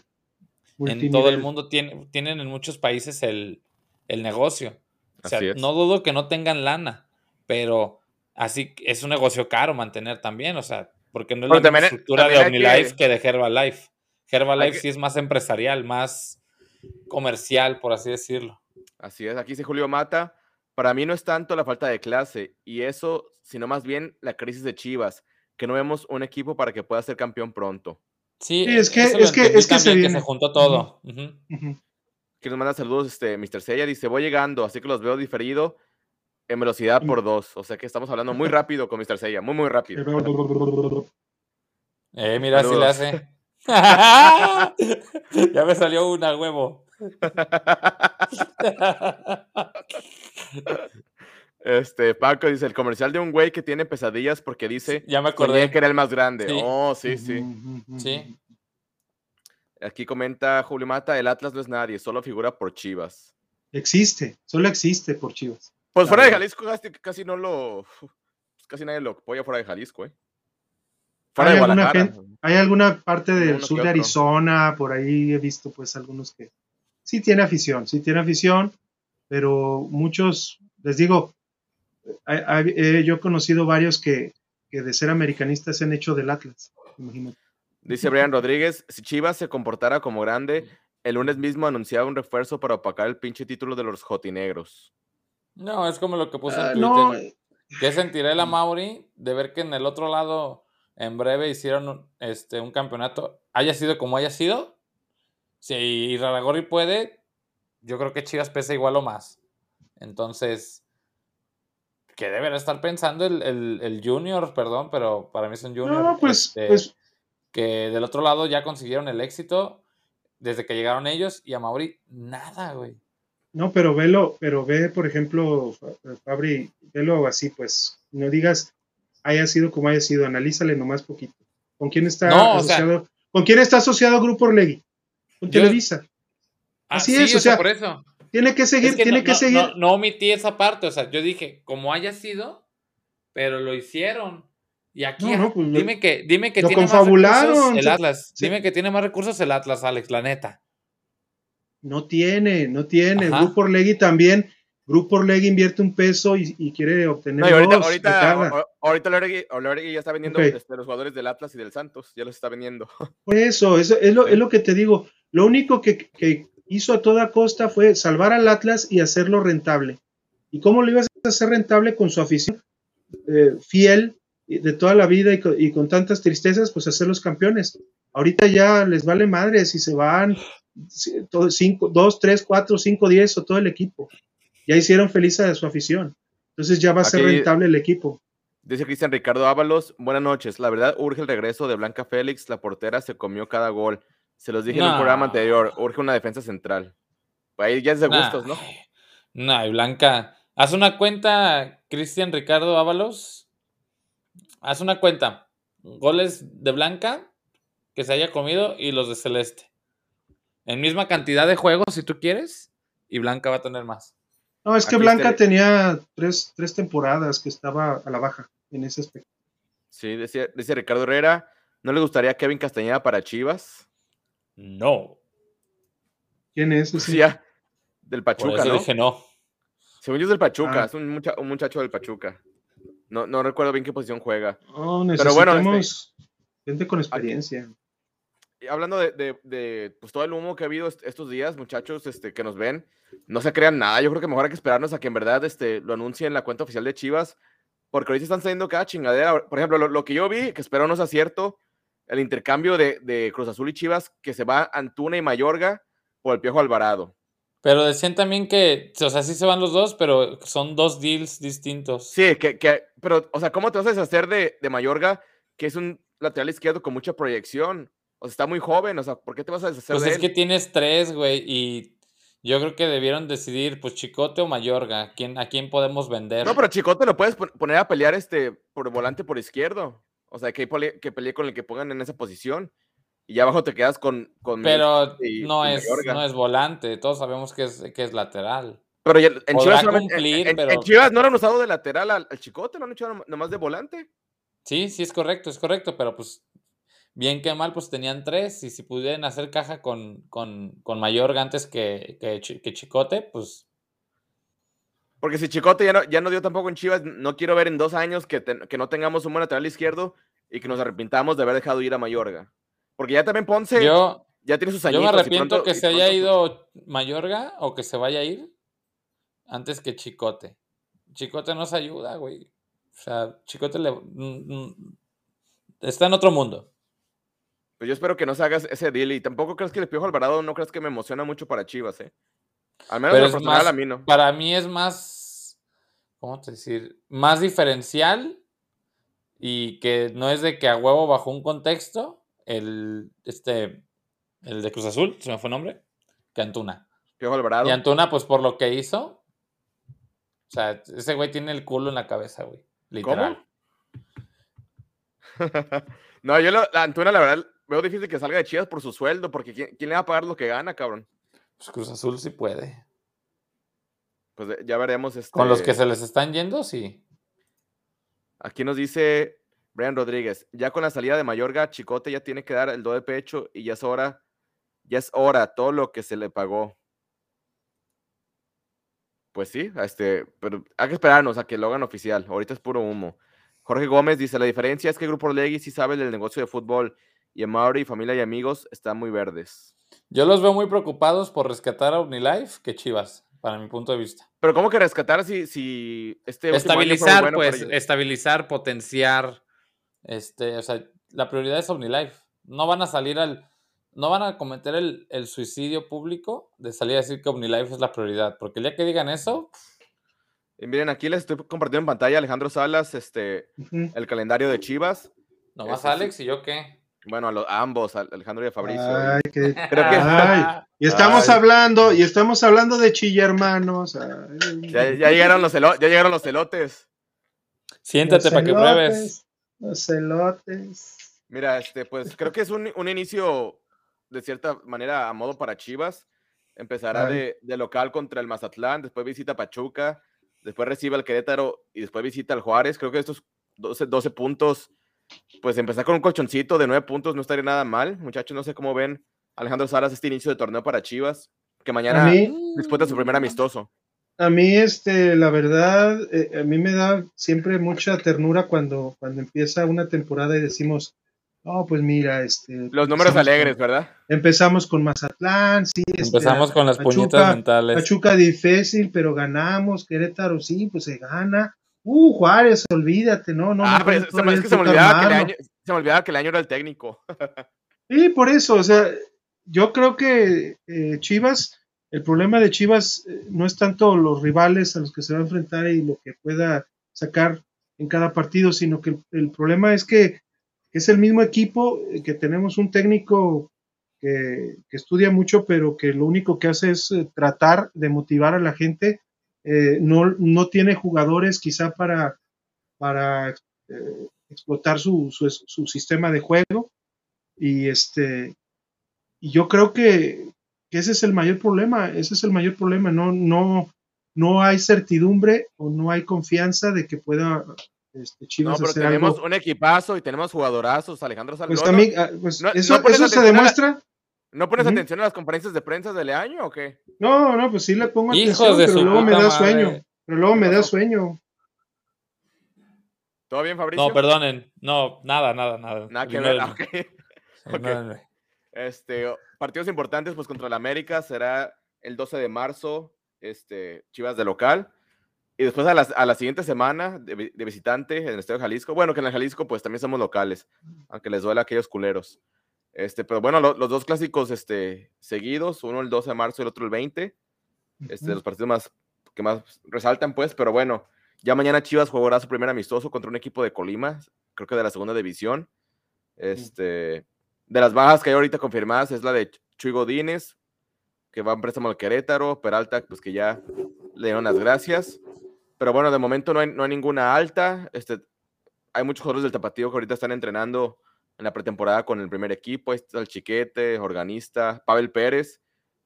En todo el mundo, tienen, tienen en muchos países el, el negocio. O sea, no dudo que no tengan lana, pero así es un negocio caro mantener también, o sea, porque no es la estructura de OmniLife que... de Herbalife. Herbalife sí es más empresarial, más comercial, por así decirlo. Así es, aquí dice Julio Mata, para mí no es tanto la falta de clase y eso, sino más bien la crisis de Chivas, que no vemos un equipo para que pueda ser campeón pronto. Sí, es que, es que, es que se, juntó todo. Que nos manda saludos, este, Mr. Sella, dice, voy llegando, así que los veo diferido en velocidad por dos. O sea que estamos hablando muy rápido con Mr. Sella, muy, muy rápido. *laughs* Eh, mira, si le hace. *laughs* ya me salió una huevo. *laughs* Este, Paco dice, el comercial de un güey que tiene pesadillas porque dice ya me acordé que era el más grande. Oh, sí, sí. Sí. Aquí comenta Julio Mata, el Atlas no es nadie, solo figura por Chivas. Existe, solo existe por Chivas. Pues fuera de Jalisco casi, no lo. Pues casi nadie lo apoya fuera de Jalisco, ¿eh? Fuera ¿Hay de Alguna hay alguna parte del sur de Arizona, por ahí he visto pues algunos que sí tiene afición, sí tiene afición, pero muchos, les digo, yo he conocido varios que, que, de ser americanistas se han hecho del Atlas, imagínate. Dice Brian Rodríguez, si Chivas se comportara como grande, el lunes mismo anunciaba un refuerzo para opacar el pinche título de los jotinegros. No, es como lo que puse en ah, Twitter. Eh. ¿Qué sentirá la *laughs* Mauri de ver que en el otro lado en breve hicieron este, un campeonato, haya sido como haya sido? Si Raragorri puede, yo creo que Chivas pesa igual o más. Entonces, que deberá estar pensando el, Junior, perdón, pero para mí es un Junior. No, pues, este, pues, que del otro lado ya consiguieron el éxito desde que llegaron ellos y a Mauri nada, güey. No, pero velo, pero ve, por ejemplo, Fabri, velo así, pues, no digas haya sido como haya sido, analízale nomás poquito. ¿Con quién está asociado? ¿Con quién está asociado Grupo Orlegui? Con Televisa. Ah, así es, o sea, por eso. Tiene que seguir, tiene que seguir. No, omití esa parte, o sea, yo dije, como haya sido, pero lo hicieron. Y aquí, pues, dime que, dime que tiene más recursos el Atlas. Dime que tiene más recursos el Atlas, Alex, la neta. No tiene, no tiene. El Grupo Orlegui también. Grupo Orlegui invierte un peso y, quiere obtener. No, ahorita, ahorita, ahorita Orlegui, ya está vendiendo este, los jugadores del Atlas y del Santos, ya los está vendiendo. *laughs* Por eso, eso es, lo, es lo que te digo. Lo único que, hizo a toda costa fue salvar al Atlas y hacerlo rentable. ¿Y cómo lo ibas a hacer rentable con su afición eh, fiel de toda la vida y con, y con, tantas tristezas? Pues hacerlos campeones. Ahorita ya les vale madre si se van cinco, dos, tres, cuatro, cinco, diez o todo el equipo. Ya hicieron feliz a su afición. Entonces ya va a ser rentable el equipo. Dice Cristian Ricardo Ábalos, buenas noches. La verdad, urge el regreso de Blanca Félix. La portera se comió cada gol. Se los dije en el programa anterior. Urge una defensa central. Ahí ya es de gustos, ¿no? No, y Blanca. Haz una cuenta, Cristian Ricardo Ábalos. Haz una cuenta. Goles de Blanca que se haya comido y los de Celeste en misma cantidad de juegos, si tú quieres, y Blanca va a tener más. No, es que Blanca tenía tres, tres, temporadas que estaba a la baja en ese aspecto. Sí, decía, Ricardo Herrera, ¿no le gustaría Kevin Castañeda para Chivas? No. ¿Quién es? Sí, ya, del Pachuca, ¿no? dije no. Según yo es del Pachuca, ah. es un, muchacho del Pachuca. No, no recuerdo bien qué posición juega. Oh, Pero bueno, este gente con experiencia hablando de, pues, todo el humo que ha habido estos días, muchachos este, que nos ven, no se crean nada. Yo creo que mejor hay que esperarnos a que en verdad este, lo anuncien en la cuenta oficial de Chivas, porque ahorita están saliendo cada chingadera. Por ejemplo, lo, que yo vi, que espero no sea cierto, el intercambio de, de Cruz Azul y Chivas que se va Antuna y Mayorga por el Piojo Alvarado. Pero decían también que, o sea, sí se van los dos, pero son dos deals distintos. Sí, que, que pero, o sea, ¿cómo te vas a deshacer de, de Mayorga, que es un lateral izquierdo con mucha proyección? O sea, está muy joven, o sea, ¿por qué te vas a deshacer Pues de es que tienes tres, güey, y yo creo que debieron decidir, pues, Chicote o Mayorga, ¿a quién, a quién podemos vender? No, pero Chicote lo puedes pon- poner a pelear este por volante por izquierdo. O sea, que, que pelee con el que pongan en esa posición. Y ya abajo te quedas con. con Pero y- no, y es, Mayorga. no es volante, todos sabemos que es, que es lateral. Pero ya- en Chivas, cumplir, en- en- pero- en Chivas no lo han usado de lateral al, al Chicote, lo han hecho nom- nomás de volante. Sí, sí es correcto, es correcto, pero pues bien que mal, pues tenían tres y si pudieran hacer caja con, con, con Mayorga antes que, que, Chi- que Chicote, pues Porque si Chicote ya no, ya no dio tampoco en Chivas, no quiero ver en dos años que, que no tengamos un buen lateral izquierdo y que nos arrepintamos de haber dejado ir a Mayorga. Porque ya también Ponce yo, ya tiene sus yo añitos. me y arrepiento pronto- que se haya pronto- ido Mayorga o que se vaya a ir antes que Chicote. Chicote nos ayuda, güey. O sea, Chicote le, mm, mm, está en otro mundo. Pues yo espero que no se haga ese deal y tampoco crees que el Piojo Alvarado no crees que me emociona mucho para Chivas, ¿eh? Al menos Pero es personal más- a mí no. Para mí es más, ¿cómo te decir? Más diferencial y que no es de que a huevo bajo un contexto, el, este, el de Cruz Azul, se me fue el nombre, que Antuna. Piojo Alvarado. Y Antuna, pues por lo que hizo, o sea, ese güey tiene el culo en la cabeza, güey, literal. *laughs* no, yo lo, Antuna, la verdad, veo difícil que salga de Chivas por su sueldo, porque ¿quién, quién le va a pagar lo que gana, cabrón? Pues Cruz Azul sí puede. Pues eh, ya veremos. Este, Con los que se les están yendo, sí. Aquí nos dice Brian Rodríguez, ya con la salida de Mayorga, Chicote ya tiene que dar el do de pecho y ya es hora, ya es hora todo lo que se le pagó. Pues sí, este, pero hay que esperarnos a que lo hagan oficial. Ahorita es puro humo. Jorge Gómez dice, la diferencia es que el Grupo Legui sí sabe del negocio de fútbol y Mauri, familia y amigos están muy verdes. Yo los veo muy preocupados por rescatar a Unilife que Chivas, para mi punto de vista. Pero ¿cómo que rescatar si, si este Estabilizar, bueno pues, estabilizar, potenciar. Este, o sea, la prioridad es OmniLife. No van a salir al. No van a cometer el, el suicidio público de salir a decir que OmniLife es la prioridad. Porque el día que digan eso, Y miren, aquí les estoy compartiendo en pantalla Alejandro Salas, este, el calendario de Chivas. nomás sí. Alex y yo qué. Bueno, a, los, a ambos, a Alejandro y a Fabricio. Ay, qué- *laughs* Creo que *laughs* Ay, y estamos Ay. hablando, y estamos hablando de chilla, hermanos. Ya, ya llegaron los ya llegaron los elotes. Siéntate los para que pruebes. Los elotes. Mira, este, pues creo que es un, un inicio de cierta manera a modo para Chivas. Empezará de, de local contra el Mazatlán, después visita Pachuca, después recibe al Querétaro y después visita al Juárez. Creo que estos 12, 12 puntos, pues empezar con un colchoncito de 9 puntos no estaría nada mal. Muchachos, no sé cómo ven Alejandro Salas este inicio de torneo para Chivas, que mañana mí, disputa su primer amistoso. a mí, este, la verdad, eh, a mí me da siempre mucha ternura cuando, cuando empieza una temporada y decimos, oh, pues mira, este. Los números alegres, con- ¿verdad? empezamos con Mazatlán, sí. este, Empezamos con las Pachuca- puñetas mentales. Pachuca difícil, pero ganamos. Querétaro sí, pues se gana. Uh, Juárez, olvídate, no, no. ah, pero se, me, es que se me olvidaba que año, se me olvidaba que el año era el técnico. *laughs* Sí, por eso, o sea, yo creo que eh, Chivas, el problema de Chivas eh, no es tanto los rivales a los que se va a enfrentar y lo que pueda sacar en cada partido, sino que el, el problema es que es el mismo equipo, eh, que tenemos un técnico que, que estudia mucho, pero que lo único que hace es tratar de motivar a la gente. Eh, no, no tiene jugadores quizá para, para eh, explotar su, su, su sistema de juego. Y este y yo creo que, que ese es el mayor problema ese es el mayor problema. No no no hay certidumbre o no hay confianza de que pueda este, No, Chivas pero hacer tenemos algo. un equipazo y tenemos jugadorazos. Alejandro pues no, no- también ah, pues no- eso, no eso se demuestra ¿No pones atención a las conferencias de prensa del año o qué? no no pues sí le pongo Hijos atención de pero su luego me da madre. sueño pero luego ¿Qué me da sueño ¿Todo bien, Fabricio? No, perdonen. No, nada, nada, nada. Nada que ver. ah, *laughs* Ignórenme, ok. ignórenme. Este, partidos importantes, pues contra el América será el 12 de marzo, este, Chivas de local. Y después a la, a la siguiente semana de, vi- de visitante en el Estadio Jalisco. Bueno, que en el Jalisco pues también somos locales, aunque les duele a aquellos culeros. Este, pero bueno, lo- los dos clásicos este, seguidos, uno el 12 de marzo y el otro el 20. Este, Ujú. los partidos más que más resaltan, pues, pero bueno, ya mañana Chivas jugará su primer amistoso contra un equipo de Colima, creo que de la segunda división. Este, de las bajas que hay ahorita confirmadas es la de Ch- Chuy Godínez, que va en préstamo al Querétaro, Peralta, pues que ya le dieron las gracias. Pero bueno, de momento no hay, no hay ninguna alta. Este, hay muchos jugadores del Tapatío que ahorita están entrenando en la pretemporada con el primer equipo. Ahí está el Chiquete, Organista, Pavel Pérez.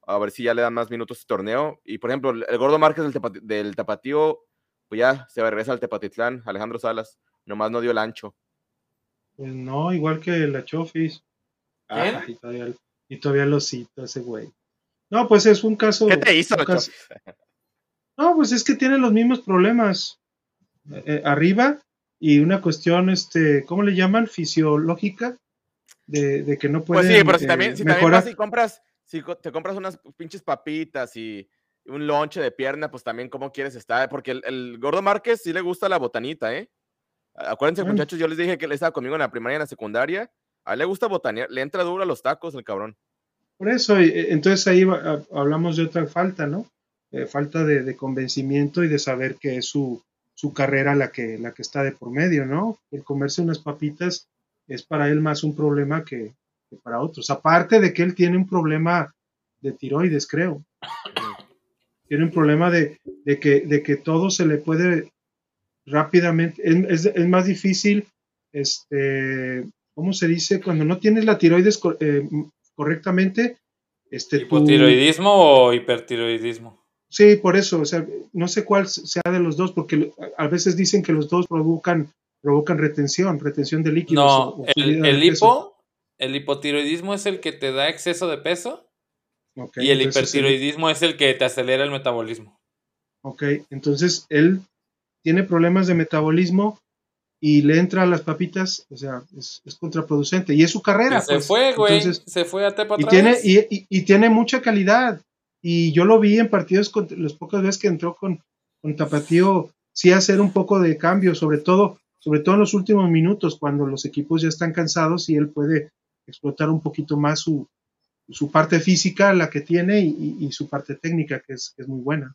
A ver si ya le dan más minutos este torneo. Y por ejemplo, el Gordo Márquez del, Tapatío, pues ya se regresa al Tepatitlán, Alejandro Salas. Nomás no dio el ancho. Pues no, igual que la Chofis. ¿Quién? Ah, y, todavía, y todavía lo cito ese güey. No, pues es un caso. ¿Qué te hizo, la caso- Chofis? No, pues es que tiene los mismos problemas eh, eh, arriba y una cuestión, este, ¿cómo le llaman? Fisiológica, de, de que no puede Pues sí, pero si también, si también vas y compras, si te compras unas pinches papitas y un lonche de pierna, pues también cómo quieres estar, porque el, el Gordo Márquez sí le gusta la botanita, ¿eh? Acuérdense, muchachos, yo les dije que él estaba conmigo en la primaria y en la secundaria. A él le gusta botanear, le entra duro a los tacos el cabrón. Por eso, eh, entonces ahí hablamos de otra falta, ¿no? Eh, falta de, de convencimiento y de saber que es su, su carrera la que, la que está de por medio, ¿no? El comerse unas papitas es para él más un problema que, que para otros. Aparte de que él tiene un problema de tiroides, creo. *coughs* Tiene un problema de, de que, de que todo se le puede rápidamente, es, es- más difícil, este, ¿cómo se dice? Cuando no tienes la tiroides eh, correctamente, este, tu- ¿Hipotiroidismo o hipertiroidismo? Sí, por eso, o sea, no sé cuál sea de los dos, porque a veces dicen que los dos provocan, provocan retención, retención de líquidos. No, o- o el, el hipo, el hipotiroidismo es el que te da exceso de peso y el hipertiroidismo es el que te acelera el metabolismo. Ok, entonces él tiene problemas de metabolismo y le entra a las papitas, o sea, es, es contraproducente. Y es su carrera. se pues. fue, güey. Entonces, se fue a Tepa y otra tiene, vez. y, y- y tiene mucha calidad. Y yo lo vi en partidos, con, las pocas veces que entró con, con Tapatío, sí hacer un poco de cambio, sobre todo, sobre todo en los últimos minutos, cuando los equipos ya están cansados y él puede explotar un poquito más su, su parte física, la que tiene, y, y- y su parte técnica, que es, que es muy buena.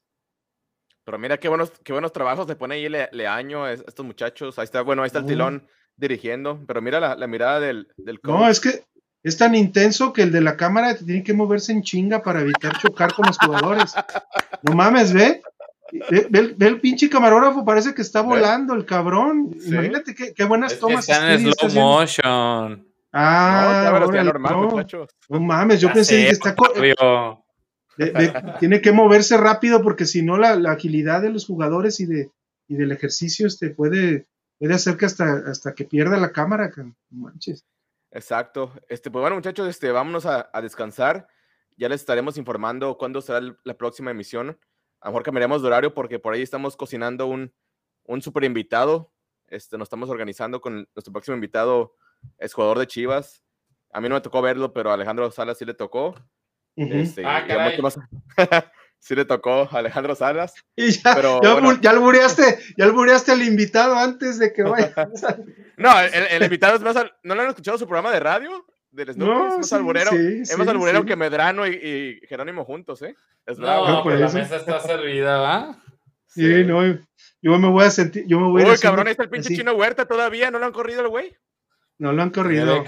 Pero mira qué buenos, qué buenos trabajos le pone ahí Le- Leaño a es- estos muchachos. Ahí está, bueno, ahí está el tilón dirigiendo. Pero mira la, la mirada del, del No, es que es tan intenso que el de la cámara tiene que moverse en chinga para evitar chocar con los jugadores. No mames, ve. Ve, ve el- ve el pinche camarógrafo, parece que está volando el cabrón. Sí. Imagínate qué, qué buenas Es tomas. está en slow haciendo. motion. No, Ah, órale, normal, no. muchachos. No mames, yo Ya pensé sé, que está de- de- tiene que moverse rápido porque si no la, la agilidad de los jugadores y de y del ejercicio este puede puede hacer que hasta hasta que pierda la cámara, que- no manches. Exacto. Este, pues bueno, muchachos, este, vámonos a, a descansar. Ya les estaremos informando cuándo será el- la próxima emisión. A lo mejor cambiaremos de horario porque por ahí estamos cocinando un, un super invitado. Este, nos estamos organizando con nuestro próximo invitado, es jugador de Chivas. A mí no me tocó verlo, pero a Alejandro Salas sí le tocó. Este, Ah, caray. más- *laughs* sí le tocó a Alejandro Salas. *laughs* Y ya, Pero, ya, bueno. ya albureaste, ya albureaste al invitado antes de que vaya. *laughs* No, el, el invitado es más. al- ¿No le han escuchado su programa de radio? Del Snoopy, No, es más sí, alburero. sí, es más sí, alburero sí. que Medrano y, y Jerónimo juntos, ¿eh? Es bravo. No, pues la eso. mesa está servida, ¿va? Sí, no, yo me voy a sentir, yo me voy Uy, cabrón, ahí está el pinche así. chino huerta todavía. ¿No lo han corrido el güey? No lo han corrido,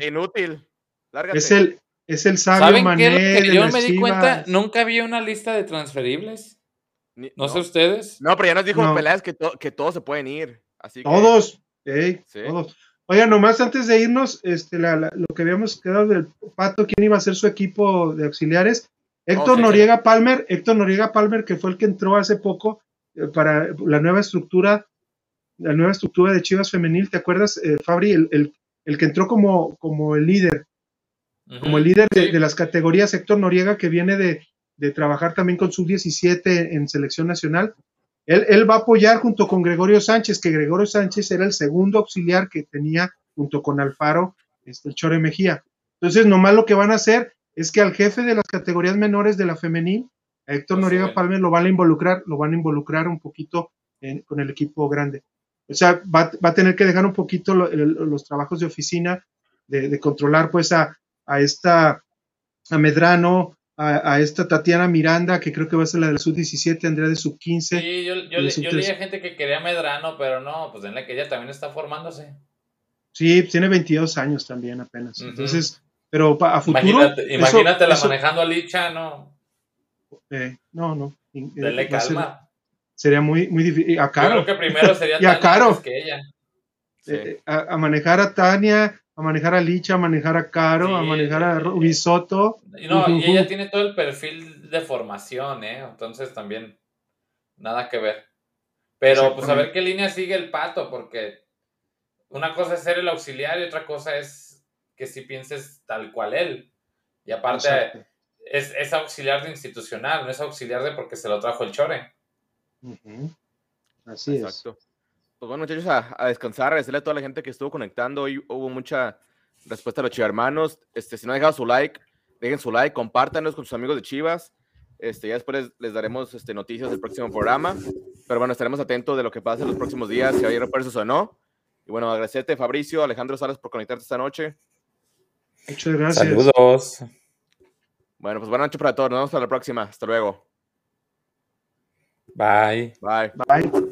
Inútil. Lárgate. Es el, es el sabio ¿Saben mané que yo me di cuenta? Nunca había una lista de transferibles. Ni- No, sé ustedes. No, pero ya nos dijo No. Peláez que, to- que todos se pueden ir. Así que. Todos, ey, Sí. todos. Oiga, nomás antes de irnos, este, la- la- lo que habíamos quedado del Pato, quién iba a ser su equipo de auxiliares. Héctor Oh, sí, sí. Noriega Palmer, Héctor Noriega Palmer, que fue el que entró hace poco eh, para la nueva estructura, la nueva estructura de Chivas Femenil, ¿te acuerdas, eh, Fabri? El, el- el que entró como, como el líder, como el líder de, las categorías, Héctor Noriega, que viene de, de trabajar también con sub-17 en selección nacional. Él, él va a apoyar junto con Gregorio Sánchez, que Gregorio Sánchez era el segundo auxiliar que tenía junto con Alfaro, este, el Chore Mejía. Entonces, nomás lo que van a hacer es que al jefe de las categorías menores de la femenil A Héctor Noriega. Palmer lo van a involucrar, lo van a involucrar un poquito en- con el equipo grande. O sea, va, va a tener que dejar un poquito lo- el- los trabajos de oficina, de, de controlar pues a, a esta, a Medrano, a, a esta Tatiana Miranda, que creo que va a ser la de la sub-17, Andrea de sub-15. Sí, yo, yo, y le- de yo sub-13. leía gente que quería a Medrano, pero no, pues denle que ella también está formándose. Sí, tiene 22 años también apenas. Entonces, pero a futuro. Imagínate, eso- imagínatela eso- manejando a Licha, no. eh, no, no. eh, ser- calma. sería muy, muy difícil. A Yo Caro. creo que primero sería *laughs* Y a Caro. que ella. Sí. eh, a, a manejar a Tania, a manejar a Licha, a manejar a Caro, a manejar a eh, Ruby Soto. Y no, y ella tiene todo el perfil de formación, ¿eh? Entonces también nada que ver. Pero pues a ver qué línea sigue el pato, porque una cosa es ser el auxiliar y otra cosa es que si pienses tal cual él. Y aparte es, es auxiliar de institucional, no es auxiliar de porque se lo trajo el chore. Así es. Pues bueno, muchachos, a, a descansar, agradecerle a toda la gente que estuvo conectando. Hoy hubo mucha respuesta a los chivarmanos. Este, si no han dejado su like, dejen su like, compártanos con sus amigos de Chivas. Este, ya después les, les daremos este, noticias del próximo programa. Pero bueno, estaremos atentos de lo que pase en los próximos días, si hay refuerzos o no. Y bueno, agradecerte, Fabricio, Alejandro Salas, por conectarte esta noche. Muchas gracias. Saludos. Bueno, pues buenas noches para todos. Nos vemos para la próxima. Hasta luego. Bye. Bye. Bye.